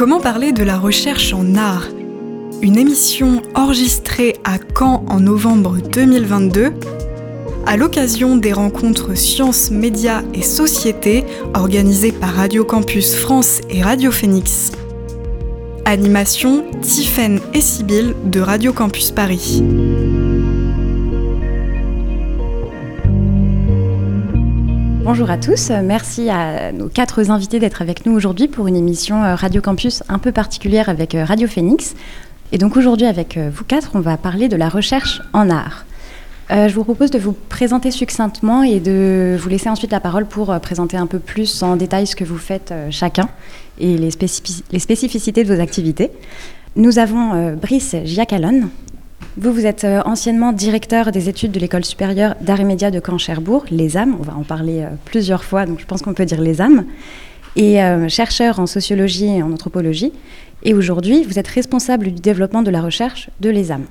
Comment parler de la recherche en art? Une émission enregistrée à Caen en novembre 2022 à l'occasion des rencontres Sciences, Médias et Société organisées par Radio Campus France et Radio Phoenix. Animation Tiffaine et Sibylle de Radio Campus Paris. Bonjour à tous, merci à nos quatre invités d'être avec nous aujourd'hui pour une émission euh, Radio Campus un peu particulière avec euh, Radio Phoenix. Et donc aujourd'hui avec euh, vous quatre, on va parler de la recherche en art. je vous propose de vous présenter succinctement et de vous laisser ensuite la parole pour présenter un peu plus en détail ce que vous faites chacun et les, spécificités de vos activités. Nous avons Brice Giacalone, vous, vous êtes euh, anciennement directeur des études de l'École supérieure d'art et médias de Caen-Cherbourg, les âmes, on va en parler euh, plusieurs fois, donc je pense qu'on peut dire les âmes, et euh, chercheur en sociologie et en anthropologie. Et aujourd'hui, vous êtes responsable du développement de la recherche de les âmes.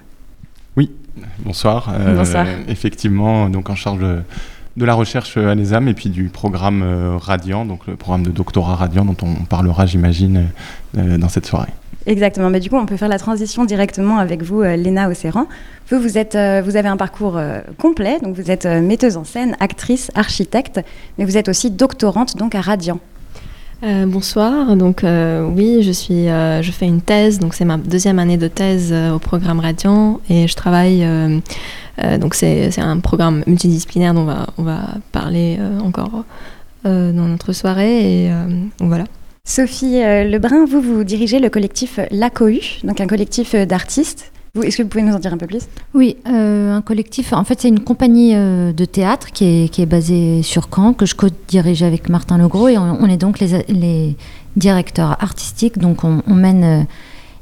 Oui, bonsoir. bonsoir. Effectivement, donc en charge de, la recherche à l'ESAM et puis du programme Radiant, donc le programme de doctorat Radiant dont on parlera, j'imagine, dans cette soirée. Exactement. Mais du coup, on peut faire la transition directement avec vous, euh, Léna Océran. Vous, vous, êtes, euh, vous avez un parcours euh, complet. Donc, vous êtes metteuse en scène, actrice, architecte, mais vous êtes aussi doctorante donc à Radiant. bonsoir. Donc oui, je suis, je fais une thèse. Donc c'est ma deuxième année de thèse au programme Radiant et je travaille. donc c'est un programme multidisciplinaire dont on va, on va parler encore dans notre soirée et voilà. Sophie euh, Lebrun, vous, vous dirigez le collectif La donc un collectif euh, d'artistes. Est-ce que vous pouvez nous en dire un peu plus? Oui, euh, un collectif, en fait c'est une compagnie de théâtre qui est, basée sur Caen, que je co-dirige avec Martin Legros, et on, est donc les, directeurs artistiques, donc on, mène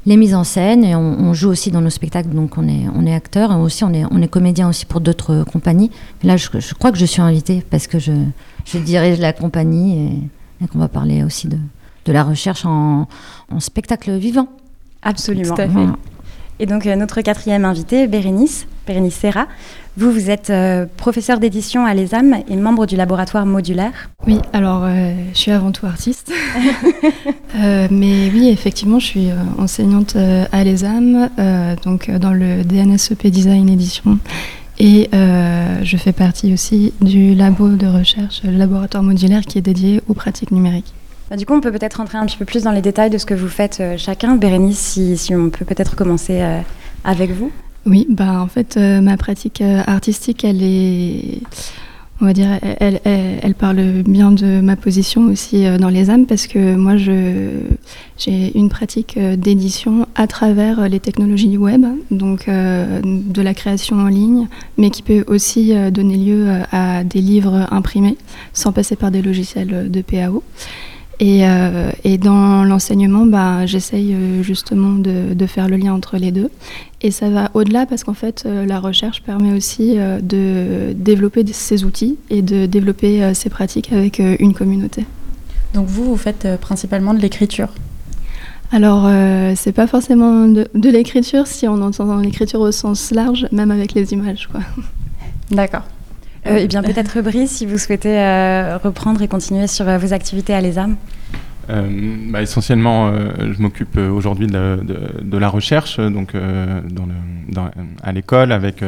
les mises en scène et on, joue aussi dans nos spectacles, donc on est, on acteur et aussi on est, on comédien aussi pour d'autres compagnies. Là je, crois que je suis invitée parce que je, je dirige la compagnie et qu'on va parler aussi de, de la recherche en, spectacle vivant. Absolument. Et donc euh, notre quatrième invité, Bérénice, Bérénice Serra. Vous, vous êtes euh, professeur d'édition à l'ESAM et membre du laboratoire modulaire. Oui, alors euh, je suis avant tout artiste. mais oui, effectivement, je suis enseignante à l'ESAM, donc dans le DNSEP Design Édition. Et je fais partie aussi du labo de recherche, le laboratoire modulaire qui est dédié aux pratiques numériques. Bah, du coup, on peut peut-être rentrer un petit peu plus dans les détails de ce que vous faites euh, chacun. Bérénice, si, on peut peut-être commencer euh, avec vous. Oui, bah, en fait, euh, ma pratique artistique, elle est. On va dire, elle, elle, parle bien de ma position aussi dans les âmes parce que moi, j'ai une pratique d'édition à travers les technologies du web, donc de la création en ligne, mais qui peut aussi donner lieu à des livres imprimés sans passer par des logiciels de PAO. Euh, et, dans l'enseignement, bah, j'essaye euh, justement de, faire le lien entre les deux. Et ça va au-delà parce qu'en fait, euh, la recherche permet aussi de développer ces outils et de développer ces pratiques avec une communauté. Donc vous, vous faites principalement de l'écriture alors, c'est pas forcément de, de l'écriture si on entend l'écriture au sens large, même avec les images. D'accord. Euh, eh bien, peut-être Brice, si vous souhaitez euh, reprendre et continuer sur euh, vos activités à l'ESAM. Bah, essentiellement, je m'occupe aujourd'hui de, la recherche, donc à l'école, avec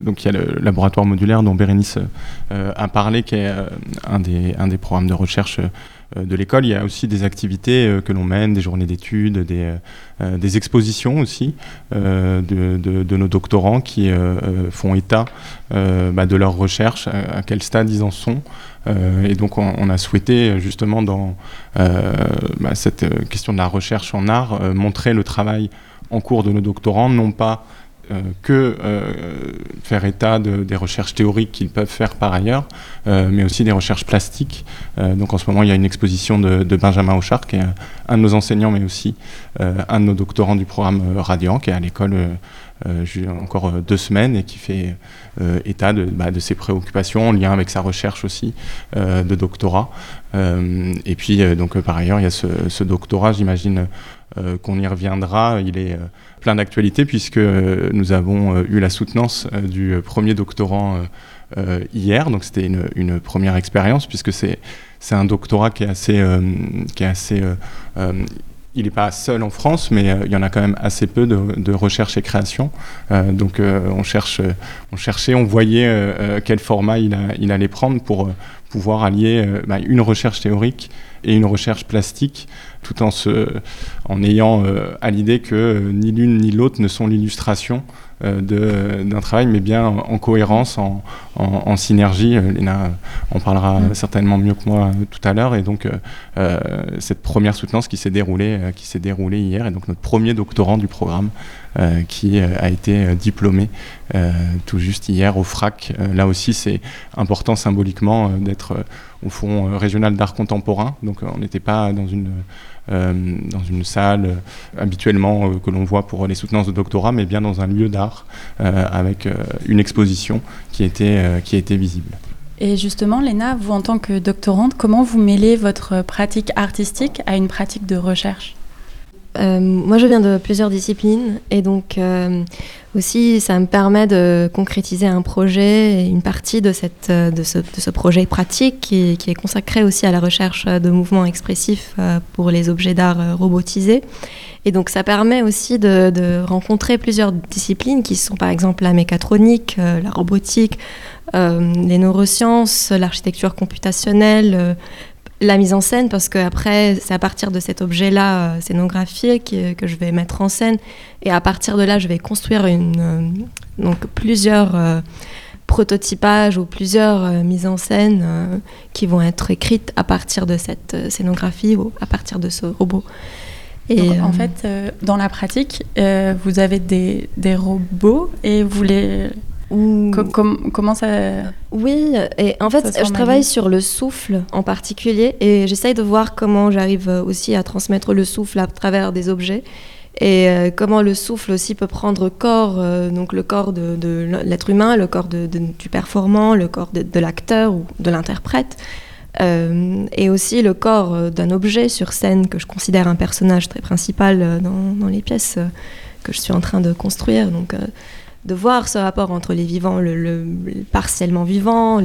donc il y a le laboratoire modulaire dont Bérénice a parlé, qui est un des, programmes de recherche de l'école, il y a aussi des activités euh, que l'on mène, des journées d'études, des, euh, expositions aussi de, nos doctorants qui font état bah, de leurs recherches, à, quel stade ils en sont. et donc on, a souhaité justement dans bah, cette question de la recherche en art montrer le travail en cours de nos doctorants, non pas euh, que euh, faire état de, des recherches théoriques qu'ils peuvent faire par ailleurs, euh, mais aussi des recherches plastiques. donc en ce moment, il y a une exposition de, Benjamin Auchard, qui est un, de nos enseignants, mais aussi un de nos doctorants du programme Radiant, qui est à l'école encore deux semaines et qui fait état de, bah, de, ses préoccupations en lien avec sa recherche aussi de doctorat. et puis, donc, par ailleurs, il y a ce, ce doctorat, j'imagine qu'on y reviendra. Il est plein d'actualités puisque euh, nous avons euh, eu la soutenance euh, du premier doctorant hier. Donc c'était une, première expérience puisque c'est un doctorat qui est assez qui est assez il n'est pas seul en France, mais il y en a quand même assez peu de, recherche et création. Donc on, cherche, on cherchait, on voyait quel format il, il, allait prendre pour pouvoir allier bah, une recherche théorique et une recherche plastique, tout en, se, en ayant à l'idée que ni l'une ni l'autre ne sont l'illustration euh, d'un travail, mais bien en, cohérence, en, en, synergie. Euh, Léna en parlera mm. certainement mieux que moi euh, tout à l'heure. Et donc, cette première soutenance qui s'est déroulée, qui s'est déroulée hier, et donc notre premier doctorant du programme qui a été diplômé tout juste hier au FRAC. là aussi, c'est important symboliquement d'être au Fonds régional d'art contemporain. Donc, on n'était pas dans une euh, dans une salle euh, habituellement euh, que l'on voit pour les soutenances de doctorat, mais bien dans un lieu d'art avec une exposition qui était, qui était visible. Et justement, Léna, vous en tant que doctorante, comment vous mêlez votre pratique artistique à une pratique de recherche? Euh, moi, je viens de plusieurs disciplines et donc euh, aussi, ça me permet de concrétiser un projet, une partie de, cette, euh, de, ce, projet pratique qui, est consacré aussi à la recherche de mouvements expressifs pour les objets d'art robotisés. Et donc, ça permet aussi de, rencontrer plusieurs disciplines qui sont par exemple la mécatronique, la robotique, les neurosciences, l'architecture computationnelle la mise en scène parce que après c'est à partir de cet objet-là euh, scénographique que je vais mettre en scène et à partir de là je vais construire une euh, donc plusieurs euh, prototypages ou plusieurs mises en scène qui vont être écrites à partir de cette scénographie ou à partir de ce robot. Et en fait, dans la pratique, vous avez des, des, robots et vous les comment ça Oui, et en fait, je travaille sur le souffle en particulier et j'essaye de voir comment j'arrive aussi à transmettre le souffle à travers des objets et euh, comment le souffle aussi peut prendre corps, euh, donc le corps de, l'être humain, le corps du performant, le corps de, l'acteur ou de l'interprète. Euh, et aussi le corps d'un objet sur scène que je considère un personnage très principal dans, dans les pièces que je suis en train de construire. Donc, de voir ce rapport entre les vivants, le, partiellement vivant,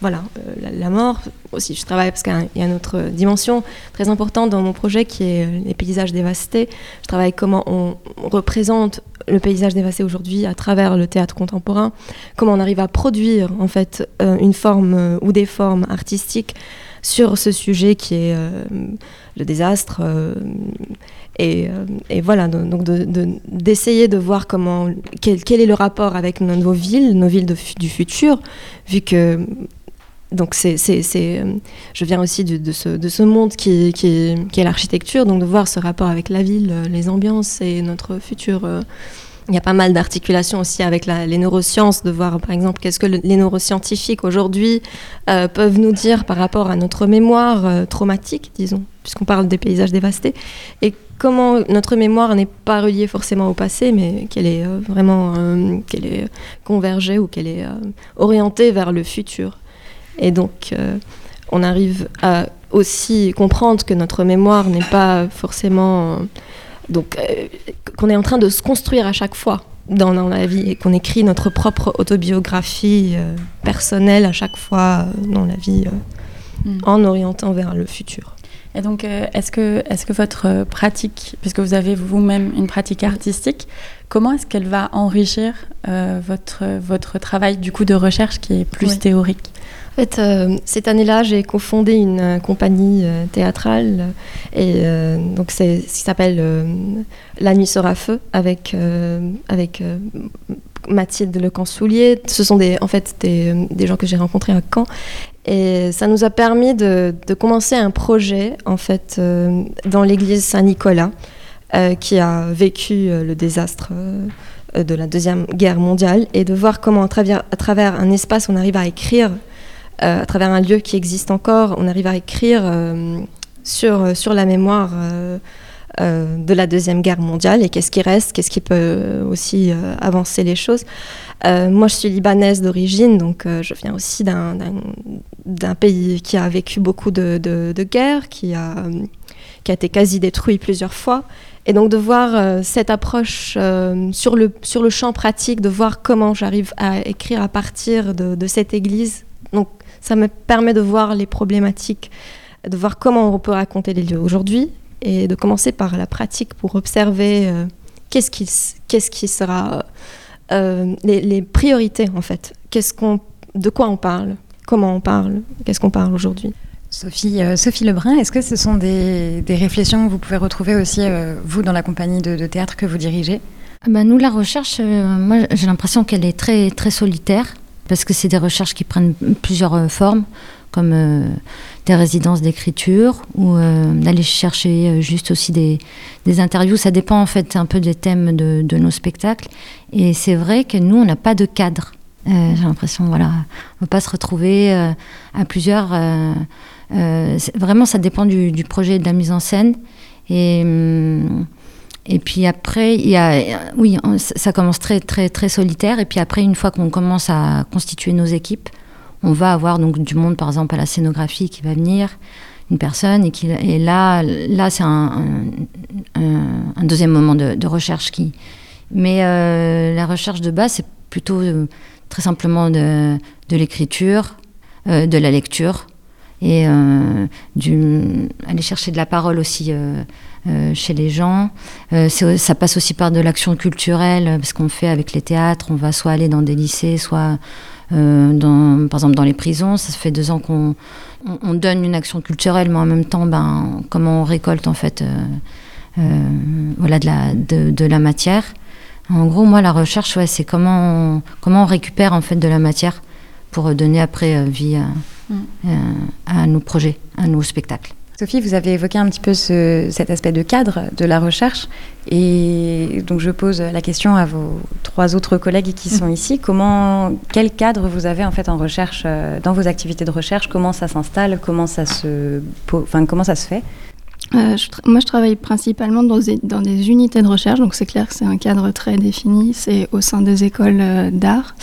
voilà, euh, la, mort. Aussi, je travaille parce qu'il y a une autre dimension très importante dans mon projet qui est euh, les paysages dévastés. Je travaille comment on, représente le paysage dévasté aujourd'hui à travers le théâtre contemporain, comment on arrive à produire en fait euh, une forme ou des formes artistiques sur ce sujet qui est le désastre et, voilà, donc d'essayer de, voir comment, quel, est le rapport avec nos, villes, nos villes du futur, vu que donc c'est, je viens aussi de, ce, de ce, monde qui, est, l'architecture, donc de voir ce rapport avec la ville, les ambiances et notre futur. Euh, il y a pas mal d'articulations aussi avec les neurosciences, de voir par exemple qu'est-ce que les neuroscientifiques aujourd'hui euh, peuvent nous dire par rapport à notre mémoire traumatique, disons, puisqu'on parle des paysages dévastés, et comment notre mémoire n'est pas reliée forcément au passé, mais qu'elle est euh, vraiment euh, qu'elle est convergée ou qu'elle est euh, orientée vers le futur. Et donc, on arrive à aussi comprendre que notre mémoire n'est pas forcément donc qu'on est en train de se construire à chaque fois dans, dans la vie et qu'on écrit notre propre autobiographie personnelle à chaque fois dans la vie mm. en orientant vers le futur. Et donc, euh, est-ce que, est que votre euh, pratique, puisque vous avez vous-même une pratique artistique, comment est-ce qu'elle va enrichir euh, votre, votre travail du coup de recherche qui est plus théorique? Fait, cette année-là, j'ai cofondé une compagnie théâtrale et donc c'est ce qui s'appelle La nuit sera feu avec avec Mathilde Lecansoulier. Ce sont des, en fait des, gens que j'ai rencontrés à Caen et ça nous a permis de, commencer un projet, en fait, euh, dans l'église Saint-Nicolas, euh, qui a vécu euh, le désastre de la Deuxième Guerre mondiale, et de voir comment, à travers un espace, on arrive à écrire, à travers un lieu qui existe encore, on arrive à écrire sur, sur la mémoire de la Deuxième Guerre mondiale, et qu'est-ce qui reste, qu'est-ce qui peut aussi avancer les choses. Euh, moi, je suis libanaise d'origine, donc euh, je viens aussi d'un pays qui a vécu beaucoup de, de, guerres, qui a, qui a été quasi détruit plusieurs fois. Et donc de voir euh, cette approche sur, le, sur le champ pratique, de voir comment j'arrive à écrire à partir de, cette église. Ça me permet de voir les problématiques, de voir comment on peut raconter les lieux aujourd'hui, et de commencer par la pratique pour observer qu'est-ce qui, qu'est-ce qui sera les, les, priorités en fait. Qu'est-ce qu'on, de quoi on parle, comment on parle, qu'est-ce qu'on parle aujourd'hui? Sophie, Sophie Lebrun, est-ce que ce sont des, des, réflexions que vous pouvez retrouver aussi, vous, dans la compagnie de, de théâtre que vous dirigez? Bah, nous, la recherche, moi, j'ai l'impression qu'elle est très, très solitaire parce que c'est des recherches qui prennent plusieurs euh, formes, comme euh, des résidences d'écriture ou euh, d'aller chercher juste aussi des, interviews. Ça dépend en fait un peu des thèmes de, nos spectacles. Et c'est vrai que nous, on n'a pas de cadre. J'ai l'impression, voilà, on ne peut pas se retrouver à plusieurs. vraiment, ça dépend du, du, projet de la mise en scène. Et. Hum, et puis après, il y a, oui, ça commence très, très, très solitaire. Et puis après, une fois qu'on commence à constituer nos équipes, on va avoir donc du monde, par exemple, à la scénographie qui va venir, une personne. Et, qui, et là, là c'est un, deuxième moment de, recherche. Mais euh, la recherche de base, c'est plutôt euh, très simplement de, l'écriture, euh, de la lecture et du, aller chercher de la parole aussi chez les gens. Euh, ça passe aussi par de l'action culturelle, parce qu'on fait avec les théâtres, on va soit aller dans des lycées, soit euh, dans, par exemple dans les prisons. Ça fait deux ans qu'on on, donne une action culturelle, mais en même temps, ben, comment on récolte en fait voilà, de, la, de, la matière. En gros, moi, la recherche, ouais, c'est comment on, comment on récupère en fait de la matière pour donner après vie à, mm. à nos projets, à nos spectacles. Sophie, vous avez évoqué un petit peu cet aspect de cadre de la recherche. Et donc, je pose la question à vos trois autres collègues qui sont ici. Comment, quel cadre vous avez en fait en recherche, euh, dans vos activités de recherche? Comment ça s'installe? Comment ça se, fait? Euh, moi, je travaille principalement dans des, dans des unités de recherche, donc c'est clair que c'est un cadre très défini, c'est au sein des écoles euh, d'art.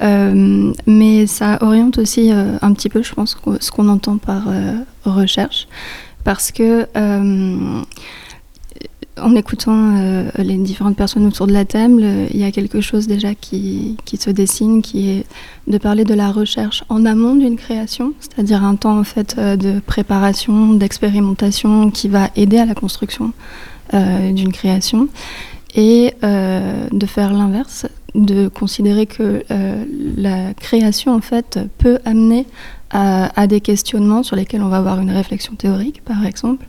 Euh, mais ça oriente aussi euh, un petit peu, je pense, ce qu'on entend par euh, recherche, parce que en écoutant les différentes personnes autour de la table, il y a quelque chose déjà qui, qui, se dessine, qui est de parler de la recherche en amont d'une création, c'est-à-dire un temps en fait de préparation, d'expérimentation qui va aider à la construction d'une création, et de faire l'inverse, de considérer que euh, la création en fait peut amener à, des questionnements sur lesquels on va avoir une réflexion théorique par exemple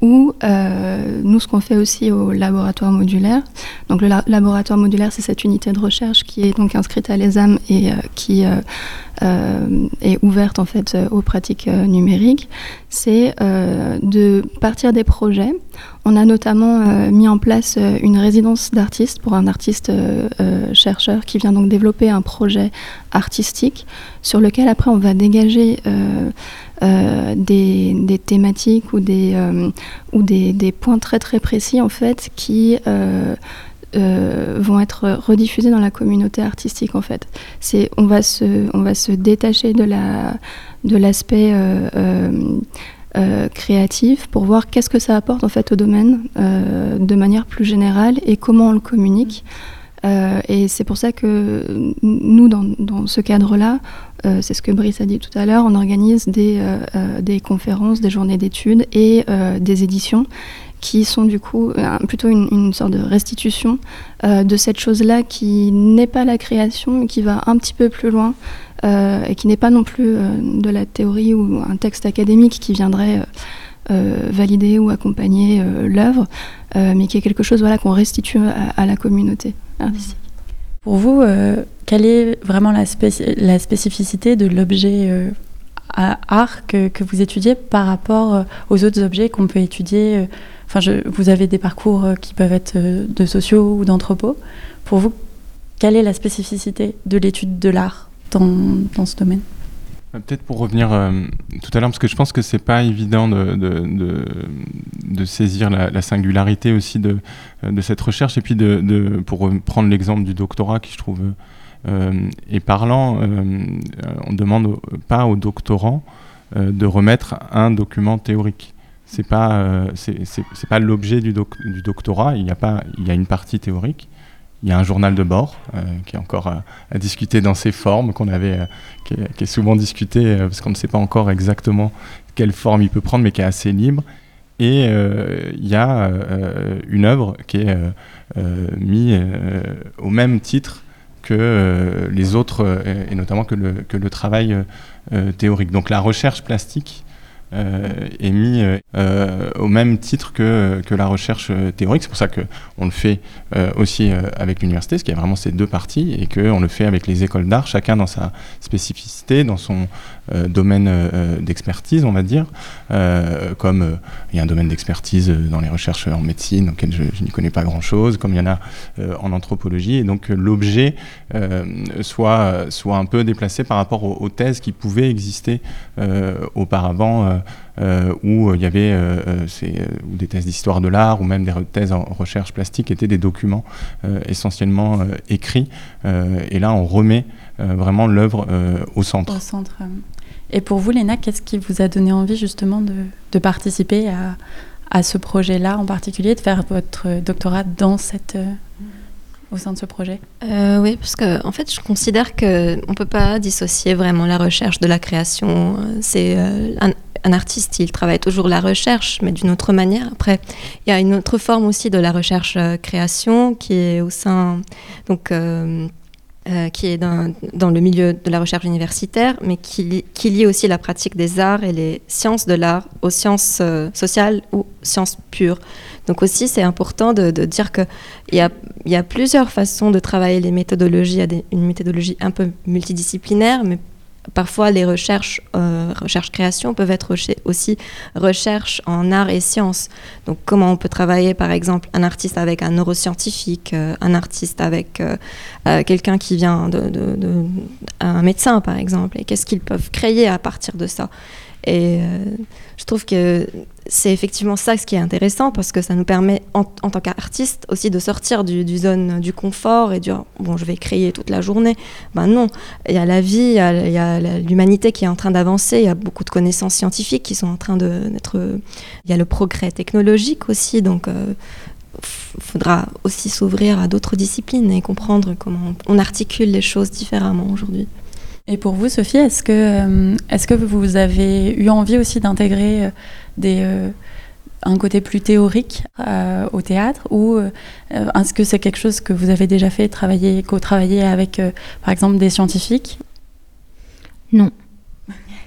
ou euh, nous ce qu'on fait aussi au laboratoire modulaire. Donc le laboratoire modulaire c'est cette unité de recherche qui est donc inscrite à l'ESAM et euh, qui est ouverte en fait aux pratiques numériques. C'est de partir des projets. On a notamment euh, mis en place euh, une résidence d'artiste pour un artiste euh, chercheur qui vient donc développer un projet artistique sur lequel après on va dégager des, thématiques ou, des, ou des, points très très précis en fait qui vont être rediffusés dans la communauté artistique en fait. C'est on va se on va se détacher de la de l'aspect euh, créatif pour voir qu'est-ce que ça apporte en fait au domaine euh, de manière plus générale et comment on le communique. Euh, et c'est pour ça que nous, dans, dans ce cadre-là, c'est ce que Brice a dit tout à l'heure, on organise des, des conférences, des journées d'études et des éditions qui sont du coup plutôt une, sorte de restitution de cette chose-là qui n'est pas la création, mais qui va un petit peu plus loin euh, et qui n'est pas non plus euh, de la théorie ou un texte académique qui viendrait euh, valider ou accompagner l'œuvre, mais qui est quelque chose voilà, qu'on restitue à, la communauté artistique. Pour vous, quelle est vraiment la, spécificité de l'objet art que, vous étudiez par rapport aux autres objets qu'on peut étudier Enfin, vous avez des parcours qui peuvent être de sociaux ou d'anthropos. Pour vous, quelle est la spécificité de l'étude de l'art dans, ce domaine? Euh, peut-être pour revenir euh, tout à l'heure, parce que je pense que c'est pas évident de, saisir la, singularité aussi de, euh, de cette recherche, et puis de, pour prendre l'exemple du doctorat qui je trouve est parlant, on demande pas aux doctorants de remettre un document théorique. C'est pas pas l'objet du, du, doctorat. Il y a pas il y a une partie théorique, il y a un journal de bord euh, qui est encore à, discuter dans ses formes, qu'on avait, euh, qui, est, souvent discuté euh, parce qu'on ne sait pas encore exactement quelle forme il peut prendre, mais qui est assez libre. et il y a une œuvre qui est mise au même titre que les autres, et notamment que le, travail théorique. Donc la recherche plastique est mis euh, au même titre que, que la recherche euh, théorique. C'est pour ça qu'on le fait aussi avec l'université, parce qu'il y a vraiment ces deux parties, et qu'on le fait avec les écoles d'art, chacun dans sa spécificité, dans son domaine d'expertise, on va dire. comme il y a un domaine d'expertise dans les recherches en médecine, auquel je, je n'y connais pas grand-chose, comme il y en a en anthropologie, et donc l'objet soit, soit un peu déplacé par rapport aux, thèses qui pouvaient exister auparavant euh, où il y avait euh, euh, des thèses d'histoire de l'art ou même des thèses en recherche plastique étaient des documents essentiellement écrits. et là, on remet vraiment l'œuvre au centre. Au centre. Et pour vous, Léna, qu'est-ce qui vous a donné envie justement de, de participer à, à ce projet-là en particulier, de faire votre doctorat dans cette, au sein de ce projet? Euh, Oui, parce que en fait, je considère qu'on ne peut pas dissocier vraiment la recherche de la création. C'est un, un artiste, il travaille toujours la recherche, mais d'une autre manière. Après, il y a une autre forme aussi de la recherche-création qui est au sein, donc, euh, euh, qui est dans, le milieu de la recherche universitaire, mais qui, lie aussi la pratique des arts et les sciences de l'art aux sciences euh, sociales ou sciences pures. Donc aussi, c'est important de, dire qu'il y a, y a plusieurs façons de travailler les méthodologies. Il une méthodologie un peu multidisciplinaire, mais Parfois, les recherches, euh, recherche-création peuvent être aussi recherche en art et sciences. Donc, comment on peut travailler, par exemple, un artiste avec un neuroscientifique, euh, un artiste avec euh, quelqu'un qui vient de, de, un médecin, par exemple, et qu'est-ce qu'ils peuvent créer à partir de ça. Et je trouve que c'est effectivement ça ce qui est intéressant parce que ça nous permet en, tant qu'artiste aussi de sortir du, zone du confort et dire bon je vais créer toute la journée. Ben non, il y a la vie, il y a, l'humanité qui est en train d'avancer, il y a beaucoup de connaissances scientifiques qui sont en train d'être, il y a le progrès technologique aussi donc euh, faudra aussi s'ouvrir à d'autres disciplines et comprendre comment on articule les choses différemment aujourd'hui. Et pour vous, Sophie, est-ce que, euh, est-ce que vous avez eu envie aussi d'intégrer euh, euh, un côté plus théorique au théâtre ou est-ce que c'est quelque chose que vous avez déjà fait, travailler, co-travailler avec, par exemple, des scientifiques? Non.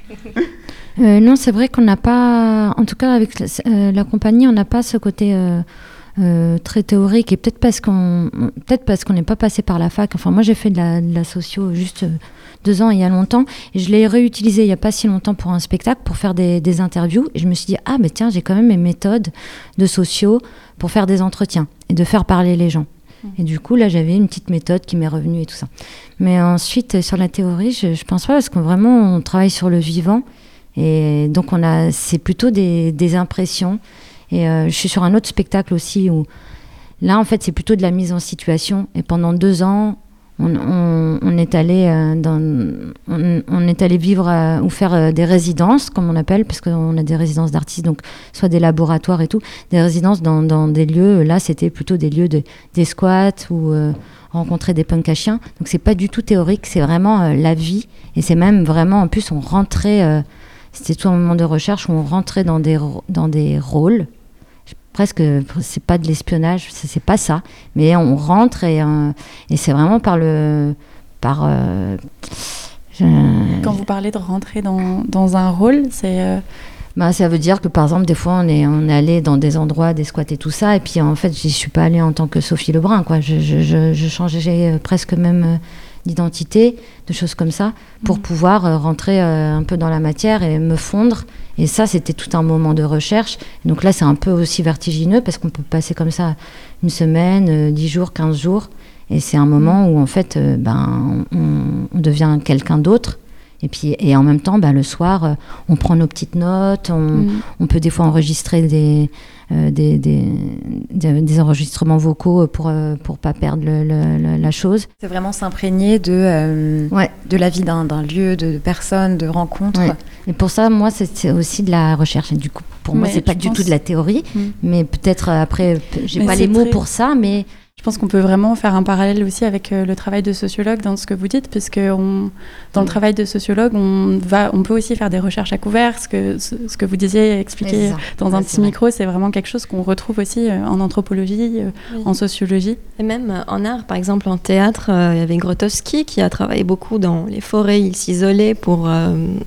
non, c'est vrai qu'on n'a pas, en tout cas avec la compagnie, on n'a pas ce côté très théorique et peut-être parce qu'on, peut-être parce qu'on n'est pas passé par la fac. Enfin, moi, j'ai fait de la, de la socio juste deux ans il y a longtemps. Et je l'ai réutilisé il n'y a pas si longtemps pour un spectacle, pour faire des, interviews. Et je me suis dit, ah, mais tiens, j'ai quand même mes méthodes de sociaux pour faire des entretiens et de faire parler les gens. Mmh. Et du coup, là, j'avais une petite méthode qui m'est revenue et tout ça. Mais ensuite, sur la théorie, je, ne pense pas parce qu'on vraiment, on travaille sur le vivant. Et donc, on a, c'est plutôt des, impressions. Et euh, je suis sur un autre spectacle aussi où là, en fait, c'est plutôt de la mise en situation. Et pendant deux ans, on, est allé euh, on, est allé vivre euh, ou faire des résidences, comme on appelle, parce qu'on a des résidences d'artistes, donc soit des laboratoires et tout, des résidences dans, des lieux. Là, c'était plutôt des lieux de, des squats ou rencontrer des punks à chiens. Donc c'est pas du tout théorique, c'est vraiment la vie. Et c'est même vraiment, en plus, on rentrait. c'était tout un moment de recherche où on rentrait dans des dans des rôles presque, c'est pas de l'espionnage, c'est pas ça. Mais on rentre et, euh, et c'est vraiment par le. Par, euh, Quand vous parlez de rentrer dans, dans un rôle, c'est. Euh, bah, ça veut dire que par exemple, des fois, on est, on est allé dans des endroits, des squats et tout ça, et puis en fait, je suis pas allée en tant que Sophie Lebrun, quoi. Je, je, je changeais presque même d'identité, de choses comme ça, pour mmh. pouvoir rentrer un peu dans la matière et me fondre et ça, c'était tout un moment de recherche. Donc là, c'est un peu aussi vertigineux parce qu'on peut passer comme ça une semaine, euh, dix jours, quinze jours. Et c'est un moment où, en fait, euh, ben, on, devient quelqu'un d'autre. Et puis, et en même temps, ben, le soir, euh, on prend nos petites notes, on, mm. on peut des fois enregistrer des, euh, des, des, des, enregistrements vocaux pour ne pour pas perdre le, la chose. C'est vraiment s'imprégner de, euh, ouais. de la vie d'un lieu, de, personnes, de rencontres. Et pour ça, moi, c'est aussi de la recherche. Et du coup, pour moi, c'est pas du tout de la théorie, mm. mais peut-être après, j'ai pas les mots pour ça, mais Je pense qu'on peut vraiment faire un parallèle aussi avec euh, le travail de sociologue dans ce que vous dites, puisque on, dans le travail de sociologue, on, va, on peut aussi faire des recherches à couvert. Ce que, ce, que vous disiez, expliquer dans un petit micro, c'est vraiment quelque chose qu'on retrouve aussi euh, en anthropologie, euh, en sociologie. Et même en art, par exemple en théâtre, il y avait Grotowski qui a travaillé beaucoup dans les forêts, il s'isolait pour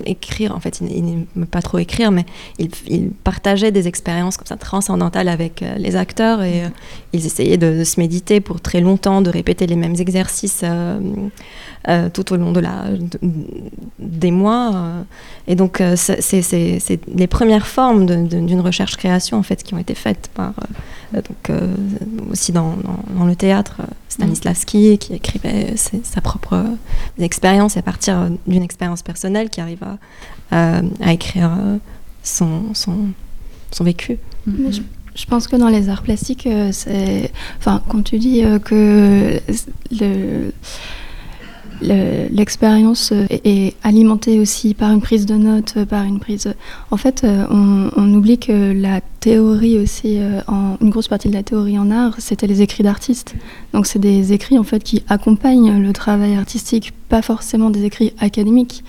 écrire. En fait, il n'aimait pas trop écrire, mais il, il, partageait des expériences comme ça transcendantales avec les acteurs. Et ils essayaient de se méditer pour très longtemps, de répéter les mêmes exercices euh, euh, tout au long de la, des mois. Euh. et donc, c'est les premières formes d'une recherche-création en fait, qui ont été faites par, donc, aussi dans, dans, le théâtre, Stanislavski, qui écrivait sa propre expérience à partir d'une expérience personnelle qui arrive à, à écrire son, son, son vécu. Je pense que dans les arts plastiques, euh, c'est. Enfin, quand tu dis euh, que l'expérience est alimentée aussi par une prise de notes, par une prise. En fait, euh, on, oublie que la théorie aussi, une grosse partie de la théorie en art, c'était les écrits d'artistes. Donc, c'est des écrits en fait qui accompagnent le travail artistique, pas forcément des écrits académiques.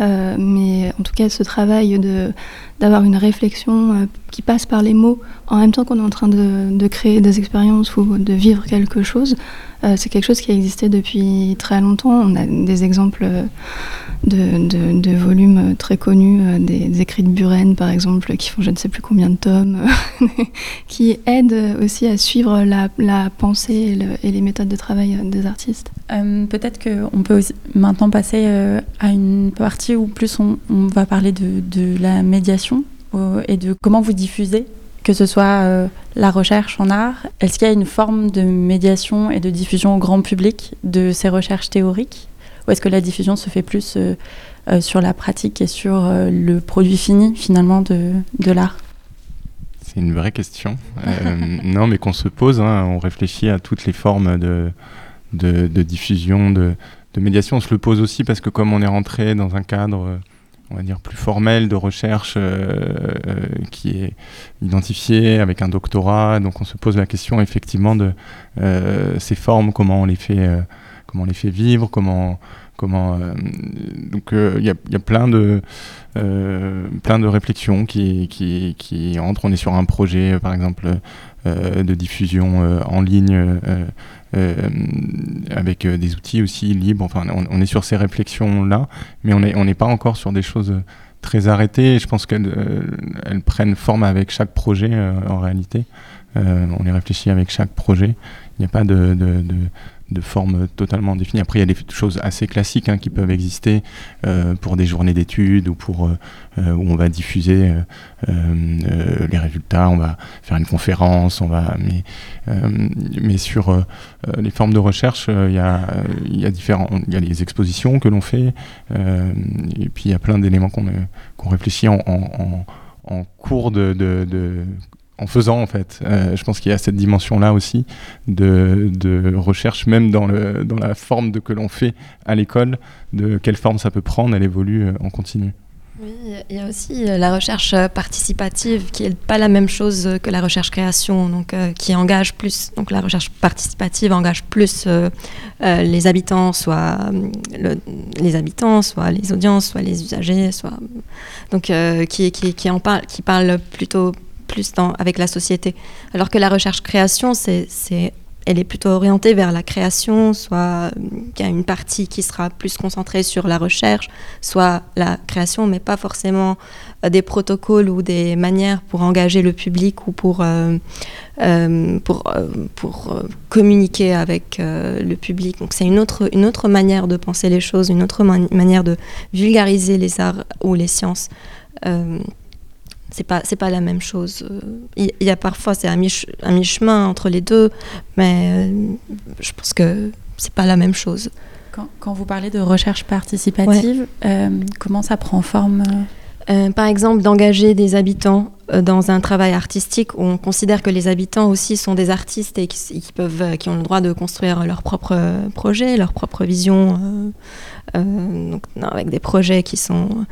Euh, mais en tout cas, ce travail d'avoir une réflexion euh, qui passe par les mots en même temps qu'on est en train de, de créer des expériences ou de vivre quelque chose, euh, c'est quelque chose qui a existé depuis très longtemps. On a des exemples de, volumes très connus, des, écrits de Buren par exemple, qui font je ne sais plus combien de tomes, qui aident aussi à suivre la, pensée et, les méthodes de travail des artistes. peut-être qu'on peut maintenant passer à une partie où plus on, va parler de, la médiation et de comment vous diffusez que ce soit euh, la recherche en art, est-ce qu'il y a une forme de médiation et de diffusion au grand public de ces recherches théoriques? Ou est-ce que la diffusion se fait plus euh, euh, sur la pratique et sur le produit fini finalement de, de l'art? C'est une vraie question. non, mais qu'on se pose, hein, on réfléchit à toutes les formes de, de, diffusion, de, de, médiation. On se le pose aussi parce que comme on est rentré dans un cadre on va dire plus formel de recherche euh, euh, qui est identifié avec un doctorat. Donc on se pose la question effectivement de euh, ces formes, comment on les fait, comment on les fait vivre, comment comment donc il y, a, plein de plein de réflexions qui, qui, qui entrent. On est sur un projet par exemple de diffusion en ligne euh, avec euh, des outils aussi libres. Enfin, on, est sur ces réflexions-là, mais on n'est on pas encore sur des choses très arrêtées. je pense qu'elles euh, elles prennent forme avec chaque projet en réalité. on les réfléchit avec chaque projet. Il n'y a pas de, de forme totalement définie. Après, il y a des choses assez classiques hein, qui peuvent exister euh, pour des journées d'études ou pour euh, euh, où on va diffuser les résultats, on va faire une conférence, on va. Mais, mais sur les formes de recherche, il y a, y a différents, il y a les expositions que l'on fait, et puis il y a plein d'éléments qu'on réfléchit en, en, cours de, de, de en faisant en fait. Euh, je pense qu'il y a cette dimension-là aussi de, recherche, même dans, la forme de que l'on fait à l'école, de quelle forme ça peut prendre, elle évolue euh, en continu. Oui, il y a aussi euh, la recherche participative qui n'est pas la même chose que la recherche création, donc qui engage plus. Donc la recherche participative engage plus les habitants, soit les habitants, soit les audiences, soit les usagers, soit donc qui, qui en parle, qui parle plutôt plus dans, avec la société. Alors que la recherche-création, c'est, c'est, elle est plutôt orientée vers la création, soit il y a une partie qui sera plus concentrée sur la recherche, soit la création, mais pas forcément euh, des protocoles ou des manières pour engager le public ou pour, euh, euh, pour, pour communiquer avec le public. Donc c'est une autre, une autre manière de penser les choses, une autre manière de vulgariser les arts ou les sciences c'est pas c'est pas la même chose. Il y, a parfois c'est un, mich, un mi-chemin entre les deux, mais euh, je pense que c'est pas la même chose. Quand, quand, vous parlez de recherche participative, euh, comment ça prend forme euh, Par exemple, d'engager des habitants dans un travail artistique où on considère que les habitants aussi sont des artistes et qui, qui peuvent, qui ont le droit de construire leur propre projet, leur propre vision, donc, avec des projets qui sont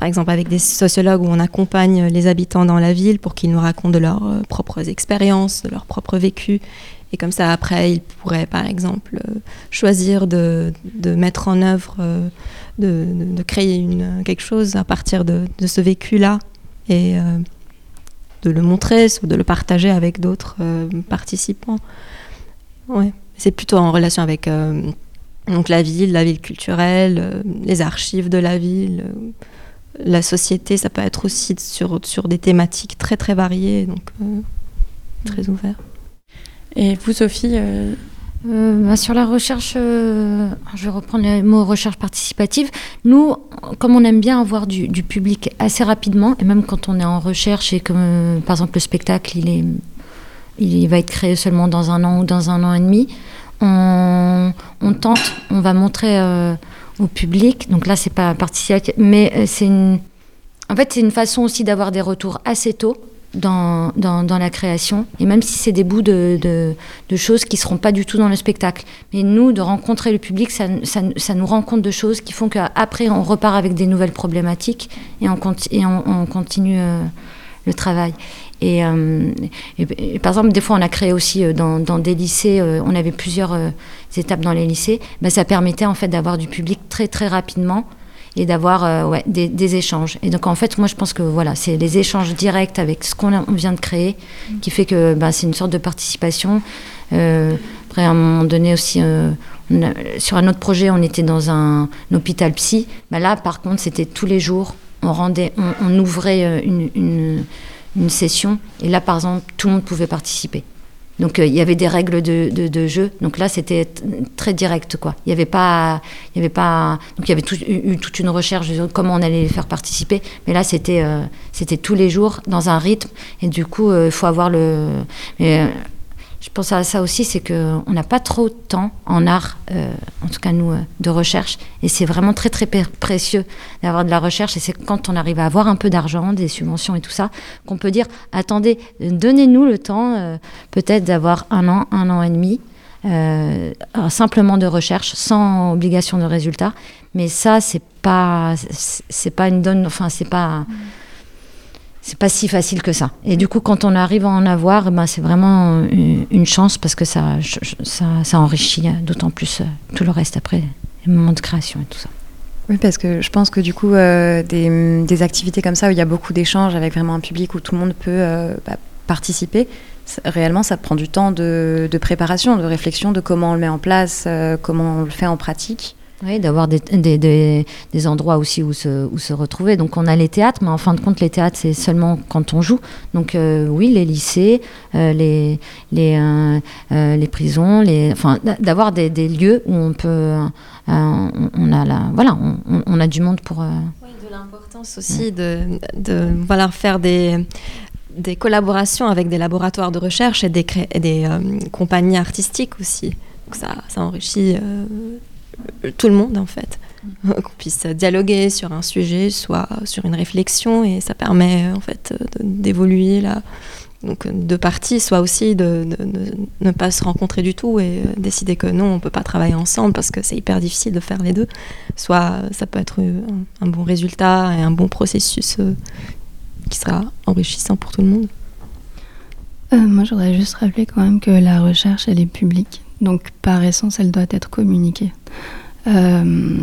par exemple avec des sociologues où on accompagne les habitants dans la ville pour qu'ils nous racontent de leurs euh, propres expériences, de leur propre vécu, Et comme ça, après, ils pourraient, par exemple, choisir de, mettre en œuvre, de, de, créer quelque chose à partir de, de ce vécu-là et de le montrer ou de le partager avec d'autres participants. Ouais. C'est plutôt en relation avec donc la ville, la ville culturelle, les archives de la ville la société, ça peut être aussi sur, sur des thématiques très très variées, donc euh, très ouvert. Et vous, Sophie euh, euh, bah, sur la recherche, je vais reprendre le mot recherche participative. Nous, comme on aime bien avoir du, public assez rapidement, et même quand on est en recherche et que, par exemple, le spectacle, il, est, il va être créé seulement dans un an ou dans un an et demi, on, on tente, on va montrer au public. Donc là, c'est pas participatif, mais euh, c'est une... En fait, c'est une façon aussi d'avoir des retours assez tôt dans, dans, la création. Et même si c'est des bouts de, de, choses qui seront pas du tout dans le spectacle. Mais nous, de rencontrer le public, ça, ça, nous rend compte de choses qui font qu'après, on repart avec des nouvelles problématiques et on, et on, continue euh, le travail. Euh, et, par exemple, des fois, on a créé aussi euh, dans, des lycées, euh, on avait plusieurs étapes dans les lycées, bah, ça permettait en fait d'avoir du public très très rapidement et d'avoir ouais, des, échanges. Et donc en fait, moi je pense que voilà, c'est les échanges directs avec ce qu'on vient de créer qui fait que bah, c'est une sorte de participation. après, à un moment donné aussi, sur un autre projet, on était dans un, hôpital psy. Bah, là, par contre, c'était tous les jours. On, rendait, on, ouvrait une une session. Et là, par exemple, tout le monde pouvait participer. Donc euh, il y avait des règles de, jeu. Donc là, c'était très direct, quoi. Il y avait pas, il y avait pas. Donc il y avait eu, toute une recherche de comment on allait les faire participer. Mais là, c'était, euh, c'était tous les jours dans un rythme. Et du coup, euh, il faut avoir le. Je pense à ça aussi, c'est qu'on n'a pas trop de temps en art, euh, en tout cas nous, euh, de recherche. Et c'est vraiment très très précieux d'avoir de la recherche. Et c'est quand on arrive à avoir un peu d'argent, des subventions et tout ça, qu'on peut dire, attendez, donnez-nous le temps euh, peut-être d'avoir un an, un an et demi. simplement de recherche sans obligation de résultat mais ça c'est pas c'est pas une donne enfin c'est pas c'est pas si facile que ça. Et du coup, quand on arrive à en avoir, ben, c'est vraiment une, chance parce que ça, ça, enrichit d'autant plus euh, tout le reste après, les moments de création et tout ça. Oui, parce que je pense que du coup, euh, des, activités comme ça où il y a beaucoup d'échanges avec vraiment un public où tout le monde peut euh, bah, participer, réellement, ça prend du temps de, préparation, de réflexion de comment on le met en place, comment on le fait en pratique. Oui, d'avoir des, des, des, endroits aussi où se, où se retrouver. Donc on a les théâtres, mais en fin de compte, les théâtres, c'est seulement quand on joue. Donc euh, oui, les lycées, euh, les, les, euh, les prisons, les, enfin, d'avoir des, lieux où on peut... On, a la, voilà, on, on, a du monde pour... Oui, de l'importance aussi de, de voilà, faire des des collaborations avec des laboratoires de recherche et des, des compagnies artistiques aussi. Donc ça, ça enrichit tout le monde en fait qu'on puisse dialoguer sur un sujet, soit sur une réflexion, et ça permet en fait d'évoluer là. Donc deux parties, soit aussi de, ne pas se rencontrer du tout et décider que non, on peut pas travailler ensemble parce que c'est hyper difficile de faire les deux. Soit ça peut être un, bon résultat et un bon processus euh, qui sera enrichissant pour tout le monde. Euh, moi, je voudrais juste rappeler quand même que la recherche, elle est publique. Donc, par essence, elle doit être communiquée. Euh,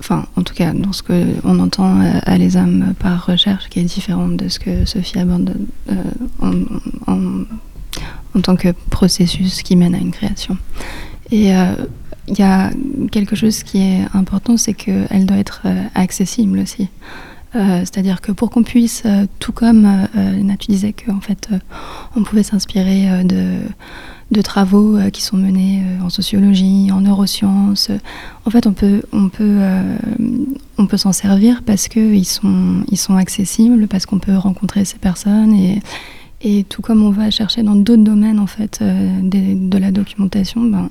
enfin, en tout cas, dans ce qu'on entend euh, à les âmes par recherche, qui est différente de ce que Sophie aborde euh, en, tant que processus qui mène à une création. Et il y a quelque chose qui est important, c'est qu'elle doit être accessible aussi. C'est-à-dire que pour qu'on puisse, tout comme euh, tu disais qu'en fait, on pouvait s'inspirer de de travaux euh, qui sont menés euh, en sociologie, en neurosciences. En fait, on peut, euh, s'en servir parce qu'ils sont, sont accessibles, parce qu'on peut rencontrer ces personnes et, tout comme on va chercher dans d'autres domaines en fait de la documentation, ben,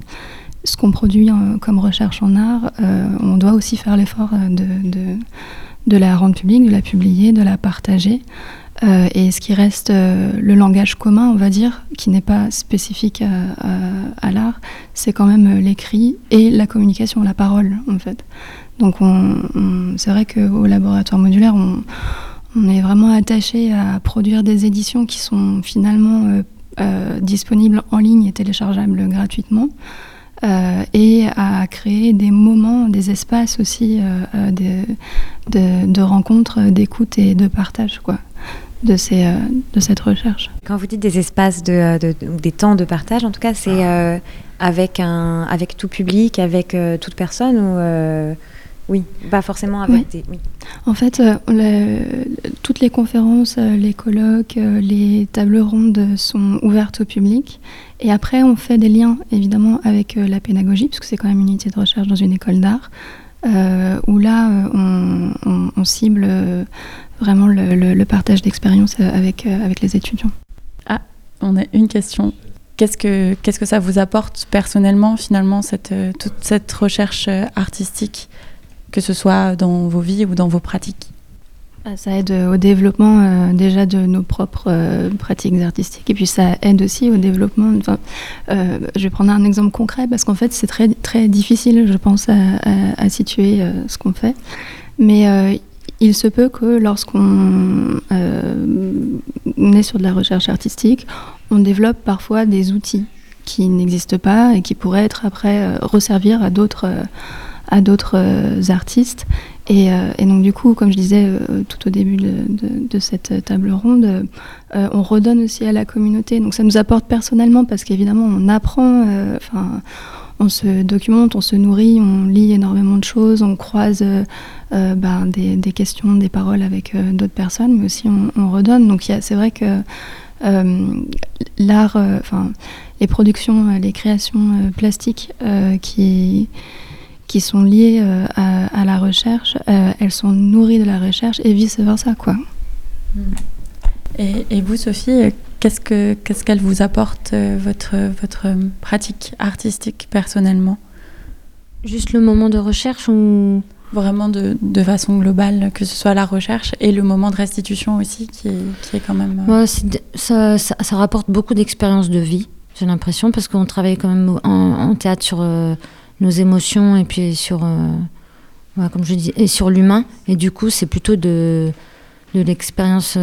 ce qu'on produit comme recherche en art, on doit aussi faire l'effort de, la rendre publique, de la publier, de la partager. Euh, et ce qui reste euh, le langage commun, on va dire, qui n'est pas spécifique à, l'art, c'est quand même euh, l'écrit et la communication, la parole, en fait. Donc, c'est vrai qu'au laboratoire modulaire, on, est vraiment attaché à produire des éditions qui sont finalement disponibles en ligne et téléchargeables gratuitement. et à créer des moments, des espaces aussi de, de, de, rencontres, d'écoute et de partage. Quoi de, ces, euh, de cette recherche. Quand vous dites des espaces de, euh, de, des temps de partage, en tout cas, c'est euh, avec, un, avec tout public, avec toute personne ou oui, pas forcément avec des. Oui. En fait, toutes les conférences, les colloques, les tables rondes sont ouvertes au public. Et après, on fait des liens, évidemment, avec la pédagogie, puisque c'est quand même une unité de recherche dans une école d'art, où là, on, on, on cible vraiment le, partage d'expérience euh, avec, euh, avec les étudiants. Ah, on a une question. Qu'est-ce que, qu'est-ce que ça vous apporte personnellement, finalement, cette, euh, toute cette recherche artistique, que ce soit dans vos vies ou dans vos pratiques? Bah, ça aide au développement déjà de nos propres pratiques artistiques et puis ça aide aussi au développement. Enfin, je vais prendre un exemple concret parce qu'en fait c'est très très difficile, je pense, à, à, situer ce qu'on fait. Mais il se peut que lorsqu'on euh, est sur de la recherche artistique, on développe parfois des outils qui n'existent pas et qui pourraient être après euh, resservir à d'autres euh, à d'autres artistes. Et, donc du coup, comme je disais tout au début de, cette table ronde, on redonne aussi à la communauté. Donc ça nous apporte personnellement parce qu'évidemment on apprend, on se documente, on se nourrit, on lit énormément de choses, on croise euh, euh, ben, des, questions, des paroles avec euh, d'autres personnes, mais aussi on, redonne. Donc c'est vrai que l'art, les productions, les créations plastiques qui sont liées à, la recherche, elles sont nourries de la recherche et vice versa quoi. Et vous, Sophie, Qu'est-ce que qu'est-ce qu'elle vous apporte euh, votre votre pratique artistique personnellement? Juste le moment de recherche ou vraiment de, de, façon globale, que ce soit la recherche et le moment de restitution aussi, qui est, qui est quand même. Euh, ça, ça, rapporte beaucoup d'expériences de vie, j'ai l'impression, parce qu'on travaille quand même en, théâtre sur euh, nos émotions et puis sur, comme je dis, et sur l'humain. Et du coup, c'est plutôt de, de l'expérience